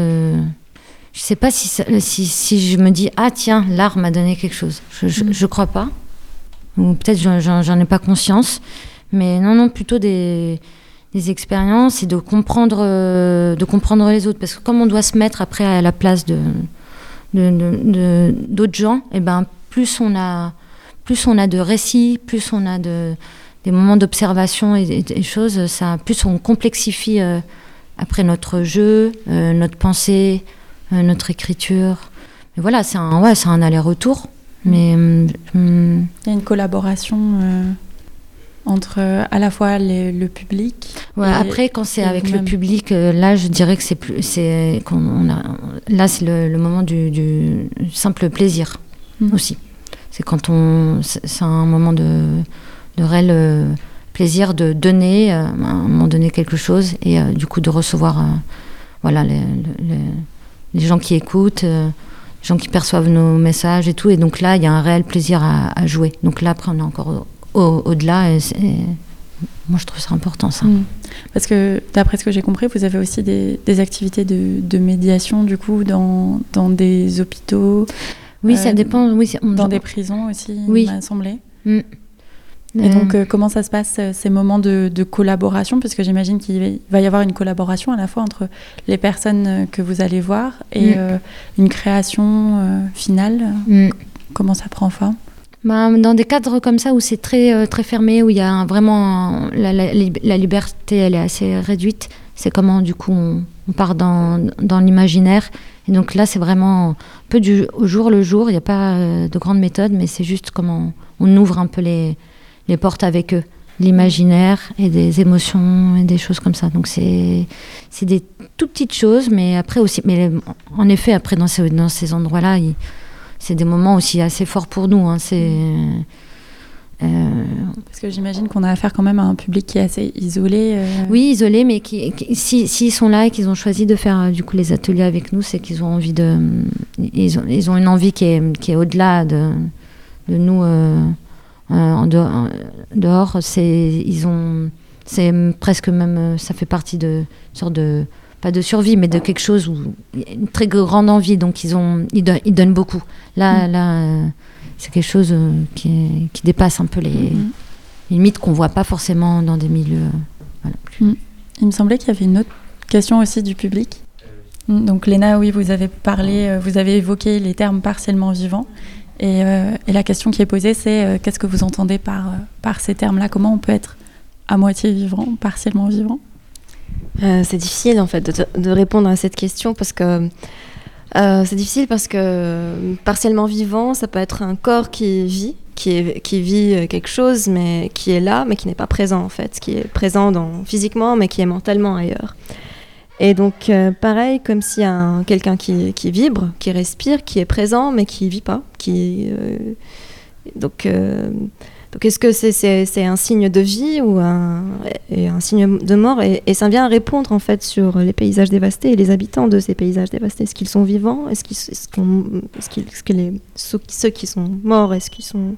je sais pas si, si, si, je me dis ah tiens l'art m'a donné quelque chose. Je, ne mm. crois pas. Ou peut-être j'en ai pas conscience. Mais non non plutôt des, des expériences et de comprendre euh, de comprendre les autres parce que comme on doit se mettre après à la place de d'autres gens et eh ben plus on a plus on a de récits plus on a de des moments d'observation et des choses ça plus on complexifie euh, après notre jeu euh, notre pensée notre écriture. Mais voilà, c'est un, ouais, un aller-retour. Mais hum, hum. il y a une collaboration euh, entre euh, à la fois le public. Ouais, après, quand c'est avec le public, là, je dirais que c'est plus, c'est là, c'est le, moment du, simple plaisir mmh. aussi. C'est quand on, c'est un moment de, de réel plaisir de donner à un moment donné quelque chose et du coup de recevoir, voilà, les, les les gens qui écoutent, euh, les gens qui perçoivent nos messages et tout. Et donc là, il y a un réel plaisir à, jouer. Donc là, après, on est encore au-delà. moi, je trouve ça important, ça. Mm. Parce que, d'après ce que j'ai compris, vous avez aussi des, activités de, médiation, du coup, dans, dans des hôpitaux. Oui, ça euh, dépend. Oui, dans des prisons aussi, oui. il m'a semblé. Et donc, euh, comment ça se passe, euh, ces moments de, collaboration? Parce que j'imagine qu'il va y avoir une collaboration à la fois entre les personnes euh, que vous allez voir et mm. une création finale. Mm. Comment ça prend forme? Bah, dans des cadres comme ça où c'est très, très fermé, où il y a vraiment la, la, liberté, elle est assez réduite, c'est comment du coup on, part dans, dans l'imaginaire. Et donc là, c'est vraiment un peu du, au jour le jour, il n'y a pas de grande méthode, mais c'est juste comment on ouvre un peu les, les portes avec eux, l'imaginaire et des émotions et des choses comme ça. Donc c'est des tout petites choses, mais après aussi, mais en effet après dans ces dans ces endroits-là, c'est des moments aussi assez forts pour nous. Hein. c'est euh, Parce que j'imagine qu'on a affaire quand même à un public qui est assez isolé. Euh. Oui, isolé, mais qui, s'ils si, sont là et qu'ils ont choisi de faire euh, du coup les ateliers avec nous, c'est qu'ils ont envie de, ils ont, ils ont une envie qui est, qui est au-delà de, de nous. Euh, en dehors, c'est ils ont c'est presque même ça fait partie de sorte de pas de survie, mais de quelque chose où il y a une très grande envie. Donc ils ont, ils, don- ils donnent beaucoup. Là, là, euh, c'est quelque chose euh, qui, est- qui dépasse un peu les, les limites qu'on voit pas forcément dans des milieux. euh, voilà, plus- Il me semblait qu'il y avait une autre question aussi du public. Mm, Donc Léna, oui, vous avez parlé, euh, vous avez évoqué les termes partiellement vivants. Et, euh, et la question qui est posée, c'est euh, qu'est-ce que vous entendez par, euh, par ces termes-là? Comment on peut être à moitié vivant, partiellement vivant? C'est difficile en fait de, répondre à cette question parce que c'est difficile parce que partiellement vivant, ça peut être un corps qui vit, qui, vit quelque chose, mais qui est là, mais qui n'est pas présent en fait, qui est présent physiquement, mais qui est mentalement ailleurs. Et donc euh, pareil, comme s'il y a un- quelqu'un qui, vibre, qui respire, qui est présent, mais qui vit pas, qui euh, donc euh, donc est-ce que c'est un signe de vie ou un, et un signe de mort? Et, ça vient répondre en fait sur les paysages dévastés et les habitants de ces paysages dévastés. Est-ce qu'ils sont vivants? Est-ce qu'ils- est-ce que ceux qui sont morts, est-ce qu'ils sont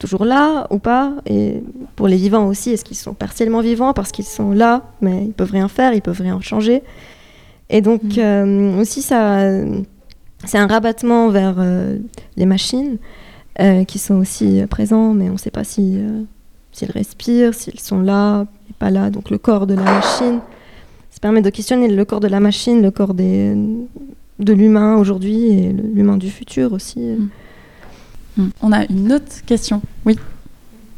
toujours là ou pas Et pour les vivants aussi, est-ce qu'ils sont partiellement vivants parce qu'ils sont là, mais ils peuvent rien faire, ils peuvent rien changer Et donc Mhm. euh, aussi ça, c'est un rabattement vers euh, les machines euh, qui sont aussi présents, mais on ne sait pas si, s'ils respirent, s'ils sont là et pas là. Donc le corps de la machine, ça permet de questionner le corps de la machine, le corps des, de l'humain aujourd'hui et l'humain du futur aussi. Mm. On a une autre question. Oui.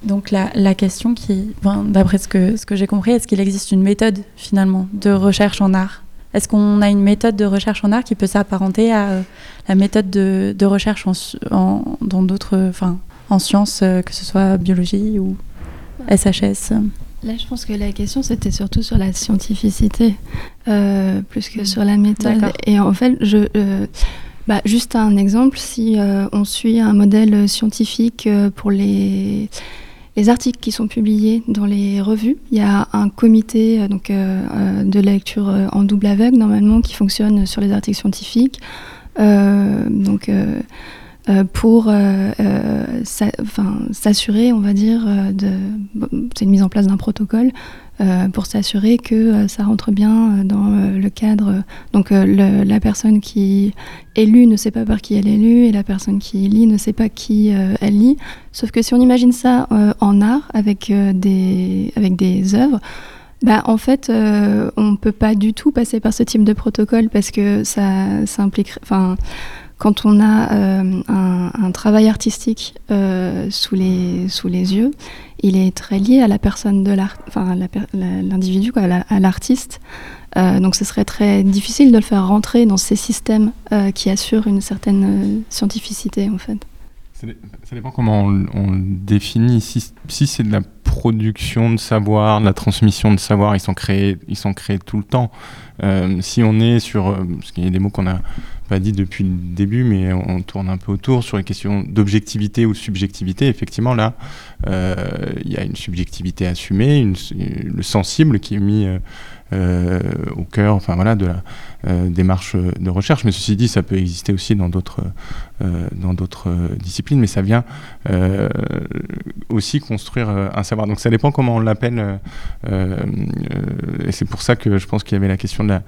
Donc la, la question qui, d'après ce que, ce que j'ai compris, est-ce qu'il existe une méthode finalement de recherche en art? Est-ce qu'on a une méthode de recherche en art qui peut s'apparenter à euh, la méthode de, de recherche en, dans d'autres, enfin, en sciences, euh, que ce soit biologie ou SHS Là, je pense que la question, c'était surtout sur la scientificité, euh, plus que sur la méthode. Et en fait, je, bah, juste un exemple, si euh, on suit un modèle scientifique euh, pour les, les articles qui sont publiés dans les revues, il y a un comité euh, donc, de lecture en double aveugle, normalement, qui fonctionne sur les articles scientifiques. Donc, pour euh, euh, s'assurer, on va dire, euh, de, c'est une mise en place d'un protocole euh, pour s'assurer que euh, ça rentre bien euh, dans euh, le cadre. Donc euh, la personne qui est lue ne sait pas par qui elle est lue et la personne qui lit ne sait pas qui euh, elle lit. Sauf que si on imagine ça euh, en art avec euh, des avec des œuvres. Bah, en fait, euh, on ne peut pas du tout passer par ce type de protocole parce que ça, ça implique, quand on a euh, un, travail artistique euh, sous, les, sous les yeux, il est très lié à la personne de l'art, enfin l'individu, à la- à l'artiste. Euh, donc ce serait très difficile de le faire rentrer dans ces systèmes qui assurent une certaine scientificité en fait. Ça dé- ça dépend comment on, on définit. Si, c'est de la production de savoir, de la transmission de savoir, ils sont créés, ils sont créés tout le temps. Si on est sur, parce qu'il y a des mots qu'on n'a dit depuis le début, mais on, tourne un peu autour sur les questions d'objectivité ou subjectivité. Effectivement, là, euh, il y a une subjectivité assumée, une, le sensible qui est mis euh, euh, au cœur, enfin voilà, de la démarche de recherche. Mais ceci dit, ça peut exister aussi dans d'autres dans d'autres disciplines, mais ça vient aussi construire un savoir. Donc ça dépend comment on l'appelle, et c'est pour ça que je pense qu'il y avait la question de la,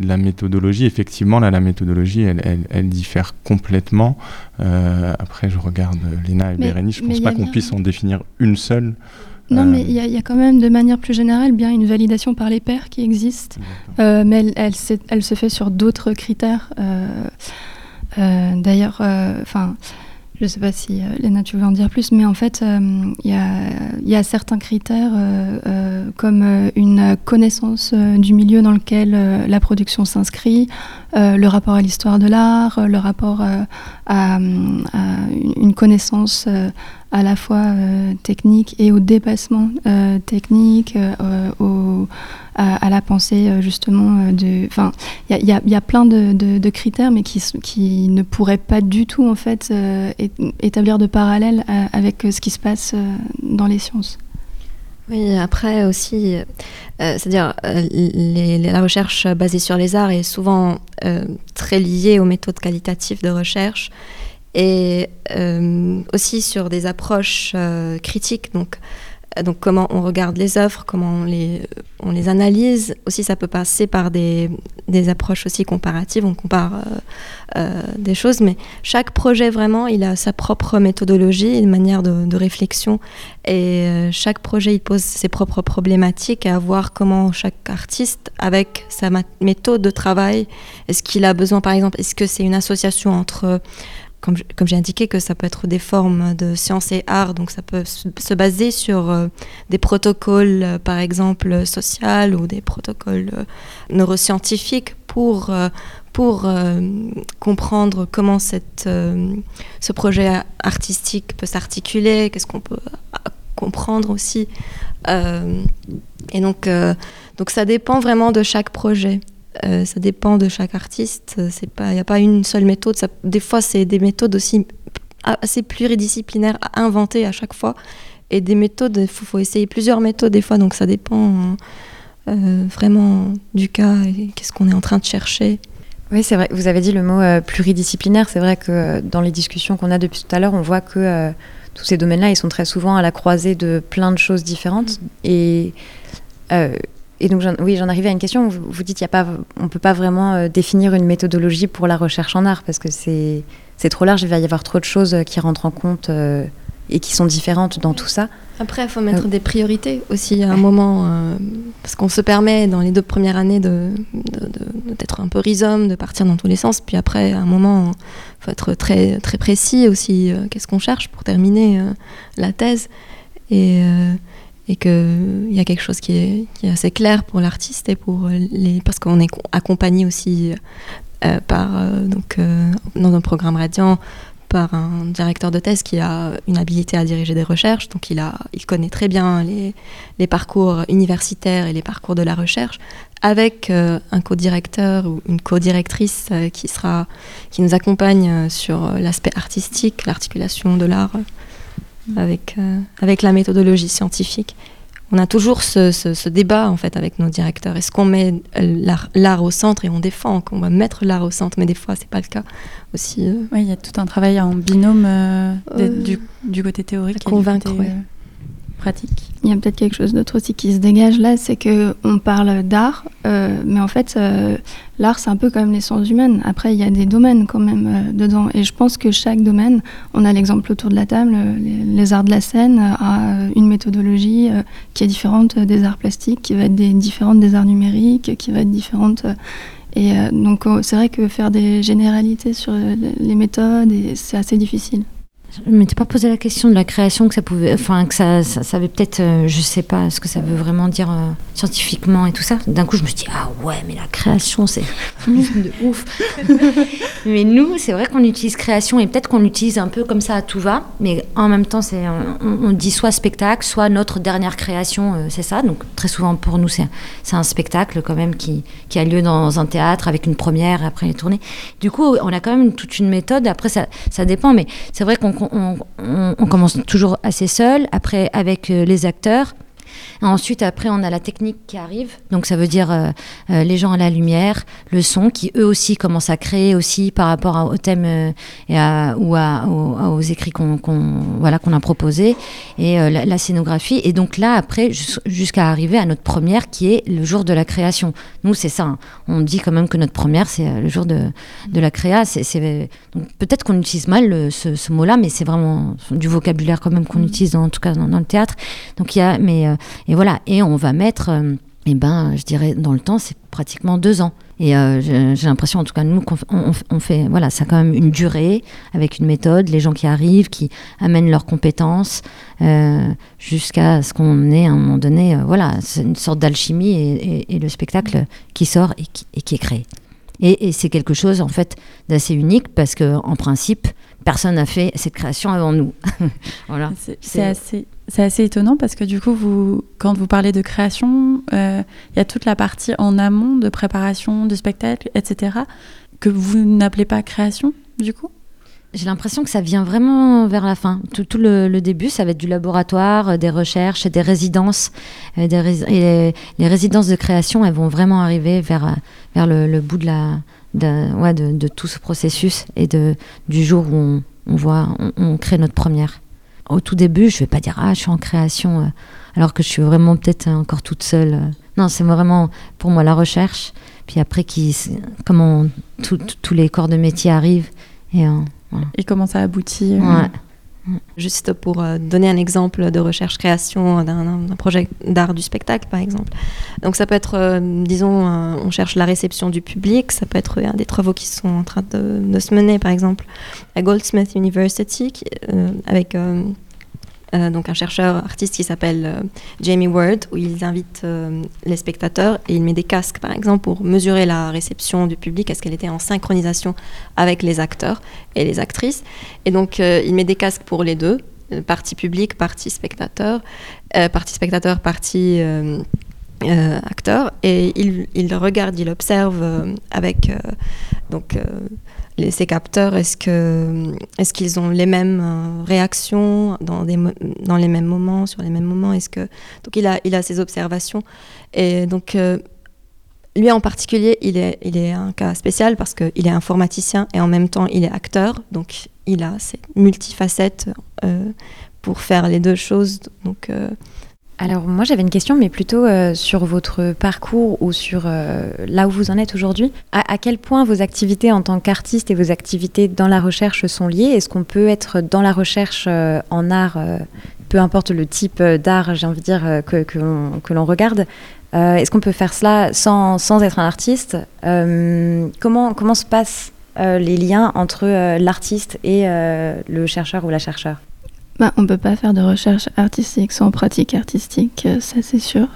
la méthodologie. Effectivement, là, la méthodologie, elle, elle, elle diffère complètement. Euh, après, je regarde Léna et Mais- Bérénice, je mais pense pas qu'on bien- puisse en définir une seule. Non, Euh, mais il y, a- il y a quand même de manière plus générale bien une validation par les pairs qui existe. Euh, mais elle, elle, se fait sur d'autres critères. Euh, euh, D'ailleurs, euh, enfin, je ne sais pas si euh, Léna, tu veux en dire plus, mais en fait, euh, il y, a, certains critères euh, euh, comme une connaissance du milieu dans lequel la production s'inscrit, le rapport à l'histoire de l'art, le rapport à, à une connaissance à la fois technique et au dépassement technique, au, à, la pensée euh, justement euh, de. Enfin, il y a, plein de, critères, mais qui, ne pourraient pas du tout en fait euh, établir de parallèle avec ce qui se passe dans les sciences. Oui, après aussi, c'est-à-dire la recherche basée sur les arts est souvent très liée aux méthodes qualitatives de recherche et aussi sur des approches critiques. Donc, donc comment on regarde les œuvres, comment on les, on les analyse. Aussi, ça peut passer par des, des approches aussi comparatives. On compare euh, euh, des choses, mais chaque projet vraiment, il a sa propre méthodologie, une manière de, de réflexion, et euh, chaque projet, il pose ses propres problématiques à voir comment chaque artiste, avec sa méthode de travail, est-ce qu'il a besoin, par exemple, est-ce que c'est une association entre comme, j'ai indiqué, que ça peut être des formes de sciences et arts, donc ça peut se baser sur euh, des protocoles, euh, par exemple, sociaux ou des protocoles euh, neuroscientifiques pour, pour comprendre comment cette, ce projet artistique peut s'articuler, qu'est-ce qu'on peut comprendre aussi. et donc, donc ça dépend vraiment de chaque projet. Euh, ça dépend de chaque artiste. Il n'y a pas une seule méthode. Ça, des fois, c'est des méthodes aussi assez pluridisciplinaires à inventer à chaque fois. Et des méthodes, il faut, essayer plusieurs méthodes des fois, donc ça dépend euh, vraiment du cas et qu'est-ce qu'on est en train de chercher. Oui, c'est vrai. Vous avez dit le mot euh, pluridisciplinaire. C'est vrai que dans les discussions qu'on a depuis tout à l'heure, on voit que tous ces domaines-là, ils sont très souvent à la croisée de plein de choses différentes. Et et donc, oui, j'en arrivais à une question. Vous, vous dites, y a pas, on ne peut pas vraiment euh, définir une méthodologie pour la recherche en art parce que c'est trop large. Il va y avoir trop de choses euh, qui rentrent en compte euh, et qui sont différentes dans tout ça. Après, il faut mettre des priorités aussi à un moment, parce qu'on se permet dans les deux premières années d'être de, un peu rhizome, de partir dans tous les sens. Puis après, à un moment, il faut être très, très précis aussi. Qu'est-ce qu'on cherche pour terminer la thèse et et qu'il y a quelque chose qui est, assez clair pour l'artiste et pour les parce qu'on est accompagné aussi euh, par euh, donc euh, dans un programme radiant par un directeur de thèse qui a une habilité à diriger des recherches, donc il, a, il connaît très bien les, les parcours universitaires et les parcours de la recherche, avec un co-directeur ou une co-directrice qui, sera, qui nous accompagne sur l'aspect artistique, l'articulation de l'art avec, euh, avec la méthodologie scientifique. On a toujours ce, ce, débat en fait avec nos directeurs. Est-ce qu'on met l'art au centre et on défend qu'on va mettre l'art au centre, mais des fois c'est pas le cas aussi. Euh. Oui, il y a tout un travail en binôme euh, du, du, côté théorique. Convaincre, oui Il y a peut-être quelque chose d'autre aussi qui se dégage là, c'est que on parle d'art, euh, mais en fait, euh, l'art c'est un peu comme les sciences humaines. Après, il y a des domaines quand même euh, dedans, et je pense que chaque domaine, on a l'exemple autour de la table, les, arts de la scène a une méthodologie qui est différente des arts plastiques, qui va être différente des arts numériques, qui va être différente. et donc, c'est vrai que faire des généralités sur les méthodes, c'est assez difficile. Je ne m'étais pas posé la question de la création, que ça pouvait, enfin que ça, ça, ça avait peut-être, euh, je sais pas ce que ça veut vraiment dire euh, scientifiquement et tout ça. D'un coup, je me suis dit ah ouais, mais la création c'est de ouf. mais nous, c'est vrai qu'on utilise création et peut-être qu'on l'utilise un peu comme ça à tout va, mais en même temps, c'est on, dit soit spectacle, soit notre dernière création, euh, c'est ça. Donc très souvent pour nous, c'est c'est un spectacle quand même qui, qui a lieu dans un théâtre avec une première après les tournées. Du coup, on a quand même toute une méthode. Après, ça, ça dépend, mais c'est vrai qu'on on, commence toujours assez seul, après avec euh, les acteurs. Ensuite, après, on a la technique qui arrive. Donc, ça veut dire euh, euh, les gens à la lumière, le son, qui eux aussi commencent à créer aussi par rapport au thème euh, et à, ou à, aux, écrits qu'on voilà, qu'on a proposés, et la, scénographie. Et donc là, après, jusqu'à arriver à notre première, qui est le jour de la création. Nous, c'est ça. Hein. On dit quand même que notre première, c'est le jour de, de la créa. Peut-être qu'on utilise mal ce, mot-là, mais c'est vraiment du vocabulaire quand même qu'on utilise, en tout cas dans, dans, le théâtre. Donc, il y a, mais et voilà, et on va mettre, euh, eh ben, je dirais, dans le temps, c'est pratiquement deux ans. Et euh, j'ai l'impression, en tout cas, nous, qu'on on, fait, voilà, ça a quand même une durée avec une méthode, les gens qui arrivent, qui amènent leurs compétences, euh, jusqu'à ce qu'on ait à un moment donné, voilà, c'est une sorte d'alchimie et, le spectacle qui sort et qui, et qui est créé. Et c'est quelque chose, en fait, d'assez unique parce que, en principe, personne n'a fait cette création avant nous. voilà. C'est assez étonnant parce que du coup, vous, quand vous parlez de création, euh, il y a toute la partie en amont de préparation de spectacle, etc., que vous n'appelez pas création, du coup? J'ai l'impression que ça vient vraiment vers la fin. Tout, le, début, ça va être du laboratoire, euh, des recherches, des résidences. Euh, et les, résidences de création, elles vont vraiment arriver vers, vers le, bout de, la, de, ouais, de, tout ce processus et de, du jour où on, voit, on crée notre première. au tout début, je vais pas dire ah je suis en création, euh, alors que je suis vraiment peut-être encore toute seule. euh. Non, c'est vraiment pour moi la recherche. Puis après, qui, comment tous les corps de métier arrivent. Et, euh, Et comment ça aboutit euh, ouais. Juste pour euh, donner un exemple de recherche-création d'un projet d'art du spectacle, par exemple. Donc ça peut être, euh, disons, euh, on cherche la réception du public, ça peut être un des travaux qui sont en train de, de se mener, par exemple, à Goldsmith University, avec euh, donc un chercheur artiste qui s'appelle euh, Jamie Ward, où il invite euh, les spectateurs et il met des casques, par exemple, pour mesurer la réception du public, est-ce qu'elle était en synchronisation avec les acteurs et les actrices. Et donc, il met des casques pour les deux, partie publique, partie spectateur, partie spectateur, partie acteur, et il, il regarde, il observe avec donc ces capteurs, est-ce que est-ce qu'ils ont les mêmes euh, réactions dans les mêmes moments, sur les mêmes moments, est-ce que donc il a il a ses observations et donc euh, lui en particulier, il est, il est un cas spécial parce qu'il est informaticien et en même temps il est acteur, donc il a cette multifacette euh, pour faire les deux choses. Donc, Alors moi j'avais une question, mais plutôt euh, sur votre parcours ou sur euh, là où vous en êtes aujourd'hui. À, quel point vos activités en tant qu'artiste et vos activités dans la recherche sont liées? Est-ce qu'on peut être dans la recherche euh, en art, peu importe le type d'art, j'ai envie de dire, que, que l'on- regarde Est-ce qu'on peut faire cela sans, sans être un artiste? Comment, comment se passent les liens entre l'artiste et le chercheur ou la chercheure? Bah, on peut pas faire de recherche artistique sans pratique artistique, euh, ça c'est sûr.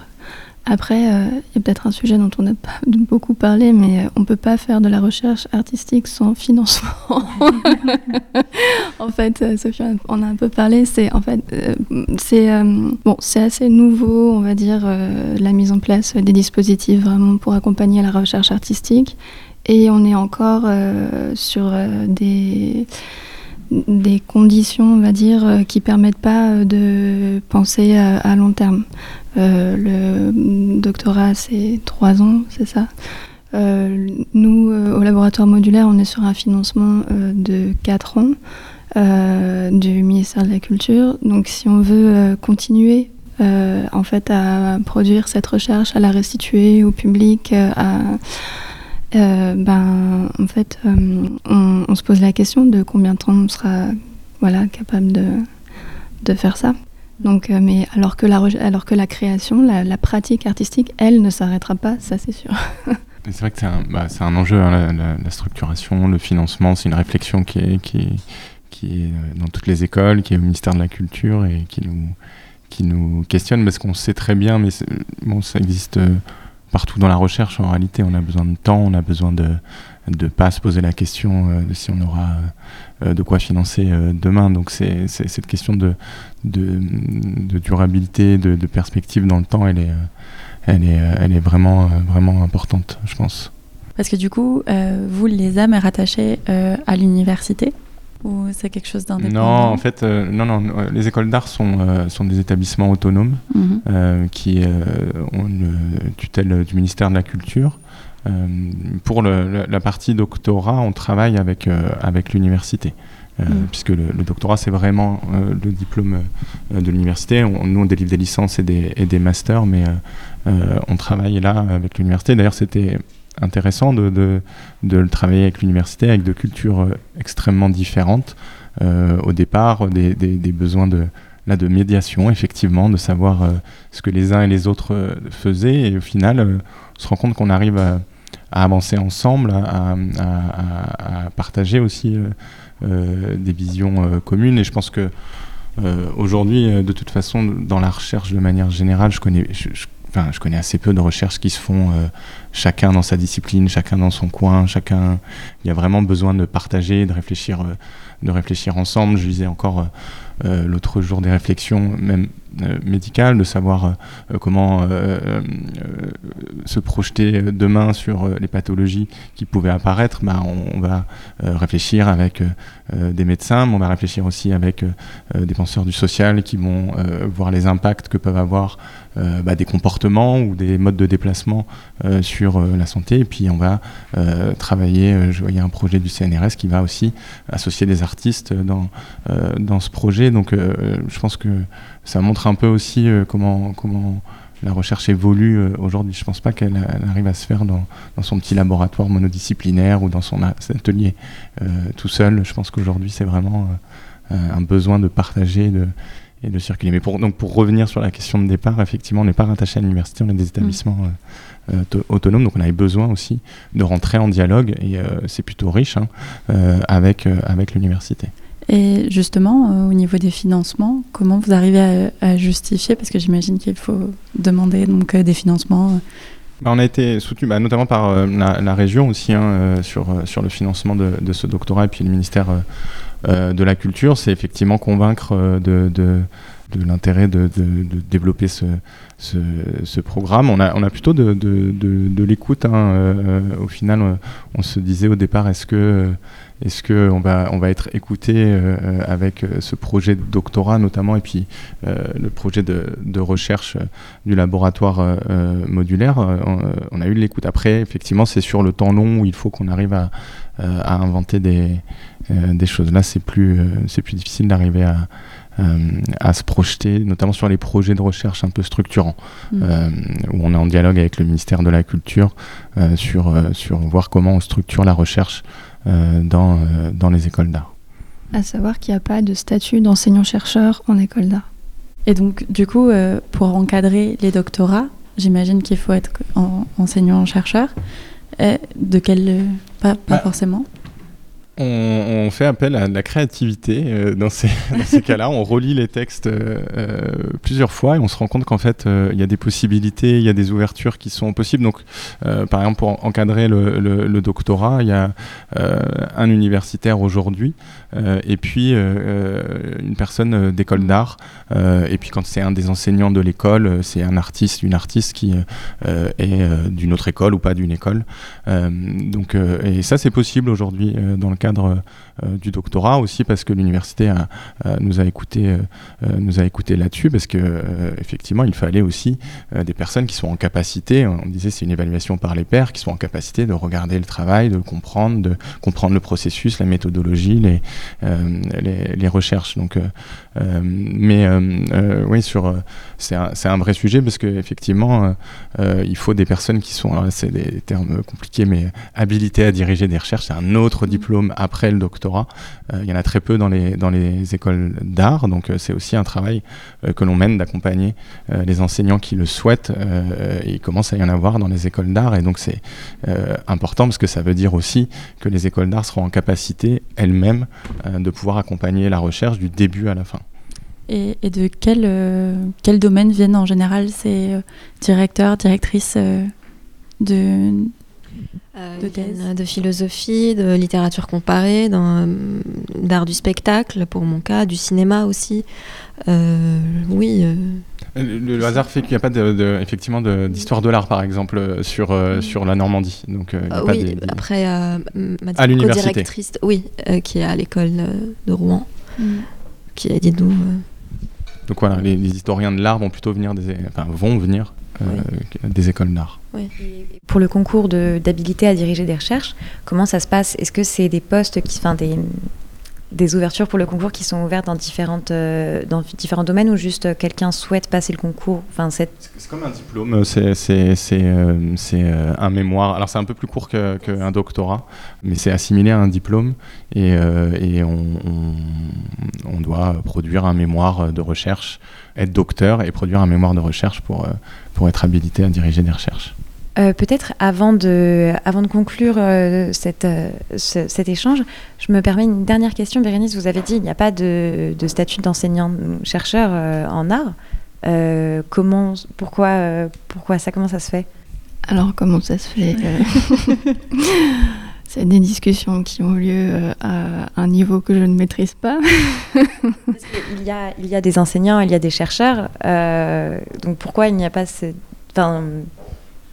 Après, euh, il y a peut-être un sujet dont on n'a pas beaucoup parlé, mais euh, on peut pas faire de la recherche artistique sans financement. en fait, euh, Sophie en a un peu parlé. C'est en fait, euh, euh, bon, c'est assez nouveau, on va dire, euh, la mise en place des dispositifs vraiment pour accompagner la recherche artistique. Et on est encore euh, sur euh, des des conditions, on va dire, euh, qui permettent pas euh, de penser à, long terme. Euh, le doctorat, c'est trois ans, c'est ça. Nous, au laboratoire modulaire, on est sur un financement de quatre ans du ministère de la Culture. Donc, si on veut continuer en fait à produire cette recherche, à la restituer au public, à euh, ben, en fait, euh, on, se pose la question de combien de temps on sera voilà, capable de, de faire ça. Donc, euh, mais alors que, la, alors que la création, la, pratique artistique, elle ne s'arrêtera pas, ça c'est sûr. C'est vrai que c'est un, bah, un enjeu, hein, la, structuration, le financement, c'est une réflexion qui est, qui, est, qui est dans toutes les écoles, qui est au ministère de la Culture et qui nous, qui nous questionne parce qu'on sait très bien, mais bon, ça existe partout dans la recherche en réalité. On a besoin de temps, on a besoin de ne pas se poser la question euh, de si on aura euh, de quoi financer euh, demain. Donc c'est cette question de, de, durabilité, de, perspective dans le temps, elle est, elle est, elle est vraiment, vraiment importante, je pense. Parce que du coup, vous, les âmes est à l'université? Ou c'est quelque chose Non, d'indépendant en fait, euh, non, non, euh, les écoles d'art sont, euh, sont des établissements autonomes Mhm. qui ont une tutelle du ministère de la Culture. Pour le- la partie doctorat, on travaille avec, avec l'université. Euh, Mm. Puisque le, le doctorat, c'est vraiment euh, le diplôme euh, de l'université. Nous, on délivre des licences et des, et des masters, mais on travaille là avec l'université. D'ailleurs, c'était intéressant de, de, de le travailler avec l'université, avec de cultures euh, extrêmement différentes. Euh, au départ, des, des, besoins de, là, de médiation, effectivement, de savoir euh, ce que les uns et les autres faisaient. Et au final, on se rend compte qu'on arrive à, avancer ensemble, à, à- partager aussi des visions communes. Et je pense que aujourd'hui, de toute façon, dans la recherche de manière générale, je connais, je connais assez peu de recherches qui se font euh, chacun dans sa discipline, chacun dans son coin, chacun. Il y a vraiment besoin de partager, de réfléchir, euh, de réfléchir ensemble. Je lisais encore euh, l'autre jour des réflexions, même médicales, de savoir comment se projeter demain sur les pathologies qui pouvaient apparaître. Bah, on, va réfléchir avec des médecins, mais on va réfléchir aussi avec des penseurs du social qui vont voir les impacts que peuvent avoir euh, bah, des comportements ou des modes de déplacement euh, sur euh, la santé. Et puis on va euh, travailler, euh, je voyais un projet du CNRS qui va aussi associer des artistes dans, euh, dans ce projet. Donc, je pense que ça montre un peu aussi comment, comment la recherche évolue aujourd'hui. Je ne pense pas qu'elle arrive à se faire dans, son petit laboratoire monodisciplinaire ou dans son atelier tout seul. Je pense qu'aujourd'hui, c'est vraiment un besoin de partager de, et de circuler. Mais pour, donc pour revenir sur la question de départ, effectivement, on n'est pas rattaché à l'université, on est des établissements euh, euh, autonomes, donc on avait besoin aussi de rentrer en dialogue, et euh, c'est plutôt riche, hein, avec, avec l'université. Et justement, au niveau des financements, comment vous arrivez à, justifier? Parce que j'imagine qu'il faut demander donc, des financements. Bah, on a été soutenu bah, notamment par la, région aussi hein, sur, sur le financement de, de, ce doctorat et puis le ministère de la culture, c'est effectivement convaincre euh, de, l'intérêt de, développer ce, programme. On a, on plutôt de, l'écoute. Hein. Euh, au final, on se disait au départ, est-ce que est-ce qu'on va, on va être écouté avec ce projet de doctorat notamment et puis le projet de, recherche du laboratoire modulaire on, a eu l'écoute. Après, effectivement, c'est sur le temps long où il faut qu'on arrive à, à inventer des, euh, des choses. Là, c'est plus, euh, c'est plus difficile d'arriver à, euh, à se projeter, notamment sur les projets de recherche un peu structurants, mm. où on est en dialogue avec le ministère de la Culture sur, sur voir comment on structure la recherche dans, dans les écoles d'art. À savoir qu'il n'y a pas de statut d'enseignant-chercheur en école d'art. Et donc, du coup, pour encadrer les doctorats, j'imagine qu'il faut être enseignant-chercheur. De quel. Pas, pas bah, forcément on, fait appel à la créativité euh, dans ces, cas-là. On relit les textes euh, euh, plusieurs fois et on se rend compte qu'en fait, il y a des possibilités, il y a des ouvertures qui sont possibles. Donc, par exemple, pour encadrer le, doctorat, il y a un universitaire aujourd'hui et puis une personne d'école d'art. et puis, quand c'est un des enseignants de l'école, c'est un artiste, une artiste qui est d'une autre école ou pas d'une école. donc, et ça, c'est possible aujourd'hui dans le cadre euh, du doctorat aussi parce que l'université nous a écouté, euh, nous a écouté là-dessus parce que euh, effectivement il fallait aussi des personnes qui sont en capacité, on disait c'est une évaluation par les pairs, qui sont en capacité de regarder le travail, de comprendre, de comprendre le processus, la méthodologie, les, les, recherches. Donc, mais oui, sur c'est un, un, vrai sujet parce qu'effectivement il faut des personnes qui sont, c'est des termes compliqués, mais habilitées à diriger des recherches, c'est un autre diplôme après le doctorat. Euh, il y en a très peu dans les, écoles d'art, donc euh, c'est aussi un travail euh, que l'on mène d'accompagner les enseignants qui le souhaitent. et il commence à y en avoir dans les écoles d'art, et donc c'est important parce que ça veut dire aussi que les écoles d'art seront en capacité elles-mêmes de pouvoir accompagner la recherche du début à la fin. Et, de quel, quel domaine viennent en général ces directeurs, directrices de, euh, de, de, philosophie, de littérature comparée, euh, d'art du spectacle pour mon cas, du cinéma aussi. Euh, oui. Le, hasard fait qu'il n'y a pas de, effectivement d'histoire de, l'art par exemple sur, sur la Normandie. Donc, oui, après ma à directrice oui, qui est à l'école de Rouen, mm. qui a dit nous. Donc voilà, les, historiens de l'art vont plutôt venir des, enfin, vont venir des écoles d'art. Pour le concours d'habilité à diriger des recherches, comment ça se passe? Est-ce que c'est des postes qui, enfin des, des ouvertures pour le concours qui sont ouvertes dans, différentes, euh, dans différents domaines ou juste euh, quelqu'un souhaite passer le concours enfin, C'est comme un diplôme, c'est euh, un mémoire. Alors c'est un peu plus court qu'un doctorat, mais c'est assimilé à un diplôme et, on, doit produire un mémoire de recherche, être docteur et produire un mémoire de recherche pour être habilité à diriger des recherches. Euh, peut-être avant de, avant de conclure euh, cette, euh, cet échange, je me permets une dernière question. Bérénice, vous avez dit qu'il n'y a pas de, de statut d'enseignant-chercheur en art. comment, pourquoi, pourquoi ça Comment ça se fait? Alors, comment ça se fait C'est des discussions qui ont lieu à un niveau que je ne maîtrise pas. il, y a, il y a des enseignants, il y a des chercheurs. donc pourquoi il n'y a pas... Ce,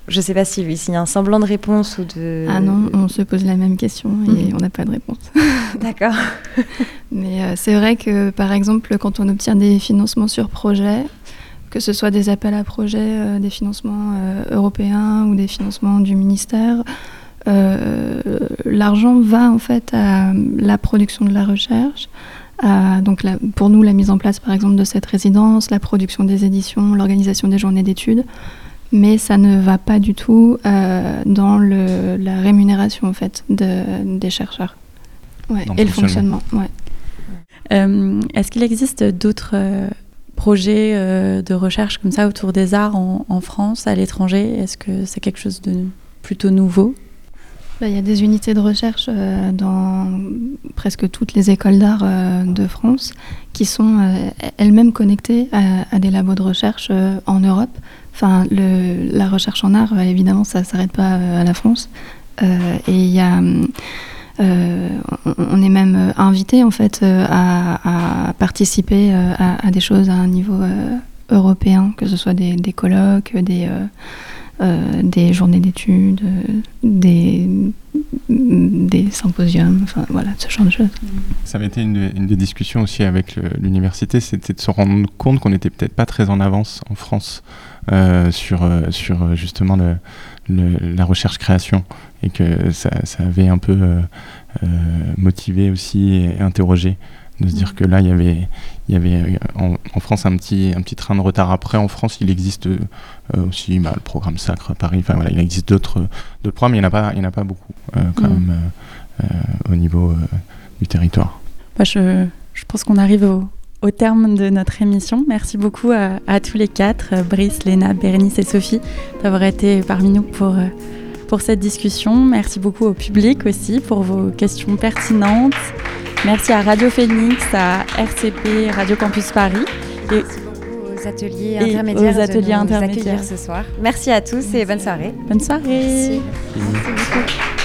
je ne sais pas s'il y a un semblant de réponse ou de... Ah non, on se pose la même question et mhm. on n'a pas de réponse. D'accord. Mais euh, c'est vrai que, par exemple, quand on obtient des financements sur projet, que ce soit des appels à projets, euh, des financements euh, européens ou des financements du ministère, l'argent va en fait à la production de la recherche, à donc pour nous la mise en place par exemple de cette résidence, la production des éditions, l'organisation des journées d'études, mais ça ne va pas du tout dans le, la rémunération en fait de, des chercheurs. Et le fonctionnement. Est-ce qu'il existe d'autres projets de recherche comme ça autour des arts en, en France, à l'étranger? Est-ce que c'est quelque chose de plutôt nouveau? Il y a des unités de recherche euh, dans presque toutes les écoles d'art euh, de France qui sont euh, elles-mêmes connectées à, des labos de recherche en Europe. Enfin, la recherche en art, évidemment, ça ne s'arrête pas à la France. et il y a, on est même invité en fait à, participer à, des choses à un niveau européen, que ce soit des, colloques, des des journées d'études, euh, des, des symposiums, enfin voilà, ce genre de choses. Ça avait été une, une des discussions aussi avec l'université, c'était de se rendre compte qu'on n'était peut-être pas très en avance en France euh, sur, sur justement le, la recherche-création et que ça, ça, avait un peu motivé aussi et interrogé de se dire que là, il y avait, il y avait euh, en, France un petit, un petit train de retard. Après, en France, il existe euh, aussi bah, le programme Sacre à Paris. Enfin, voilà, il existe d'autres programmes, mais il n'y en, a pas, il en a pas beaucoup euh, quand mm. même au niveau du territoire. Bah, je, je, pense qu'on arrive au, au, terme de notre émission. Merci beaucoup à, à tous les quatre, Brice, Léna, Bérénice et Sophie, d'avoir été parmi nous pour pour cette discussion. Merci beaucoup au public aussi pour vos questions pertinentes. Merci à Radio Phoenix, à RCP, Radio Campus Paris. Et aux ateliers intermédiaires, aux ateliers intermédiaires ce soir. Merci à tous et bonne soirée. Bonne soirée. Merci. Merci beaucoup.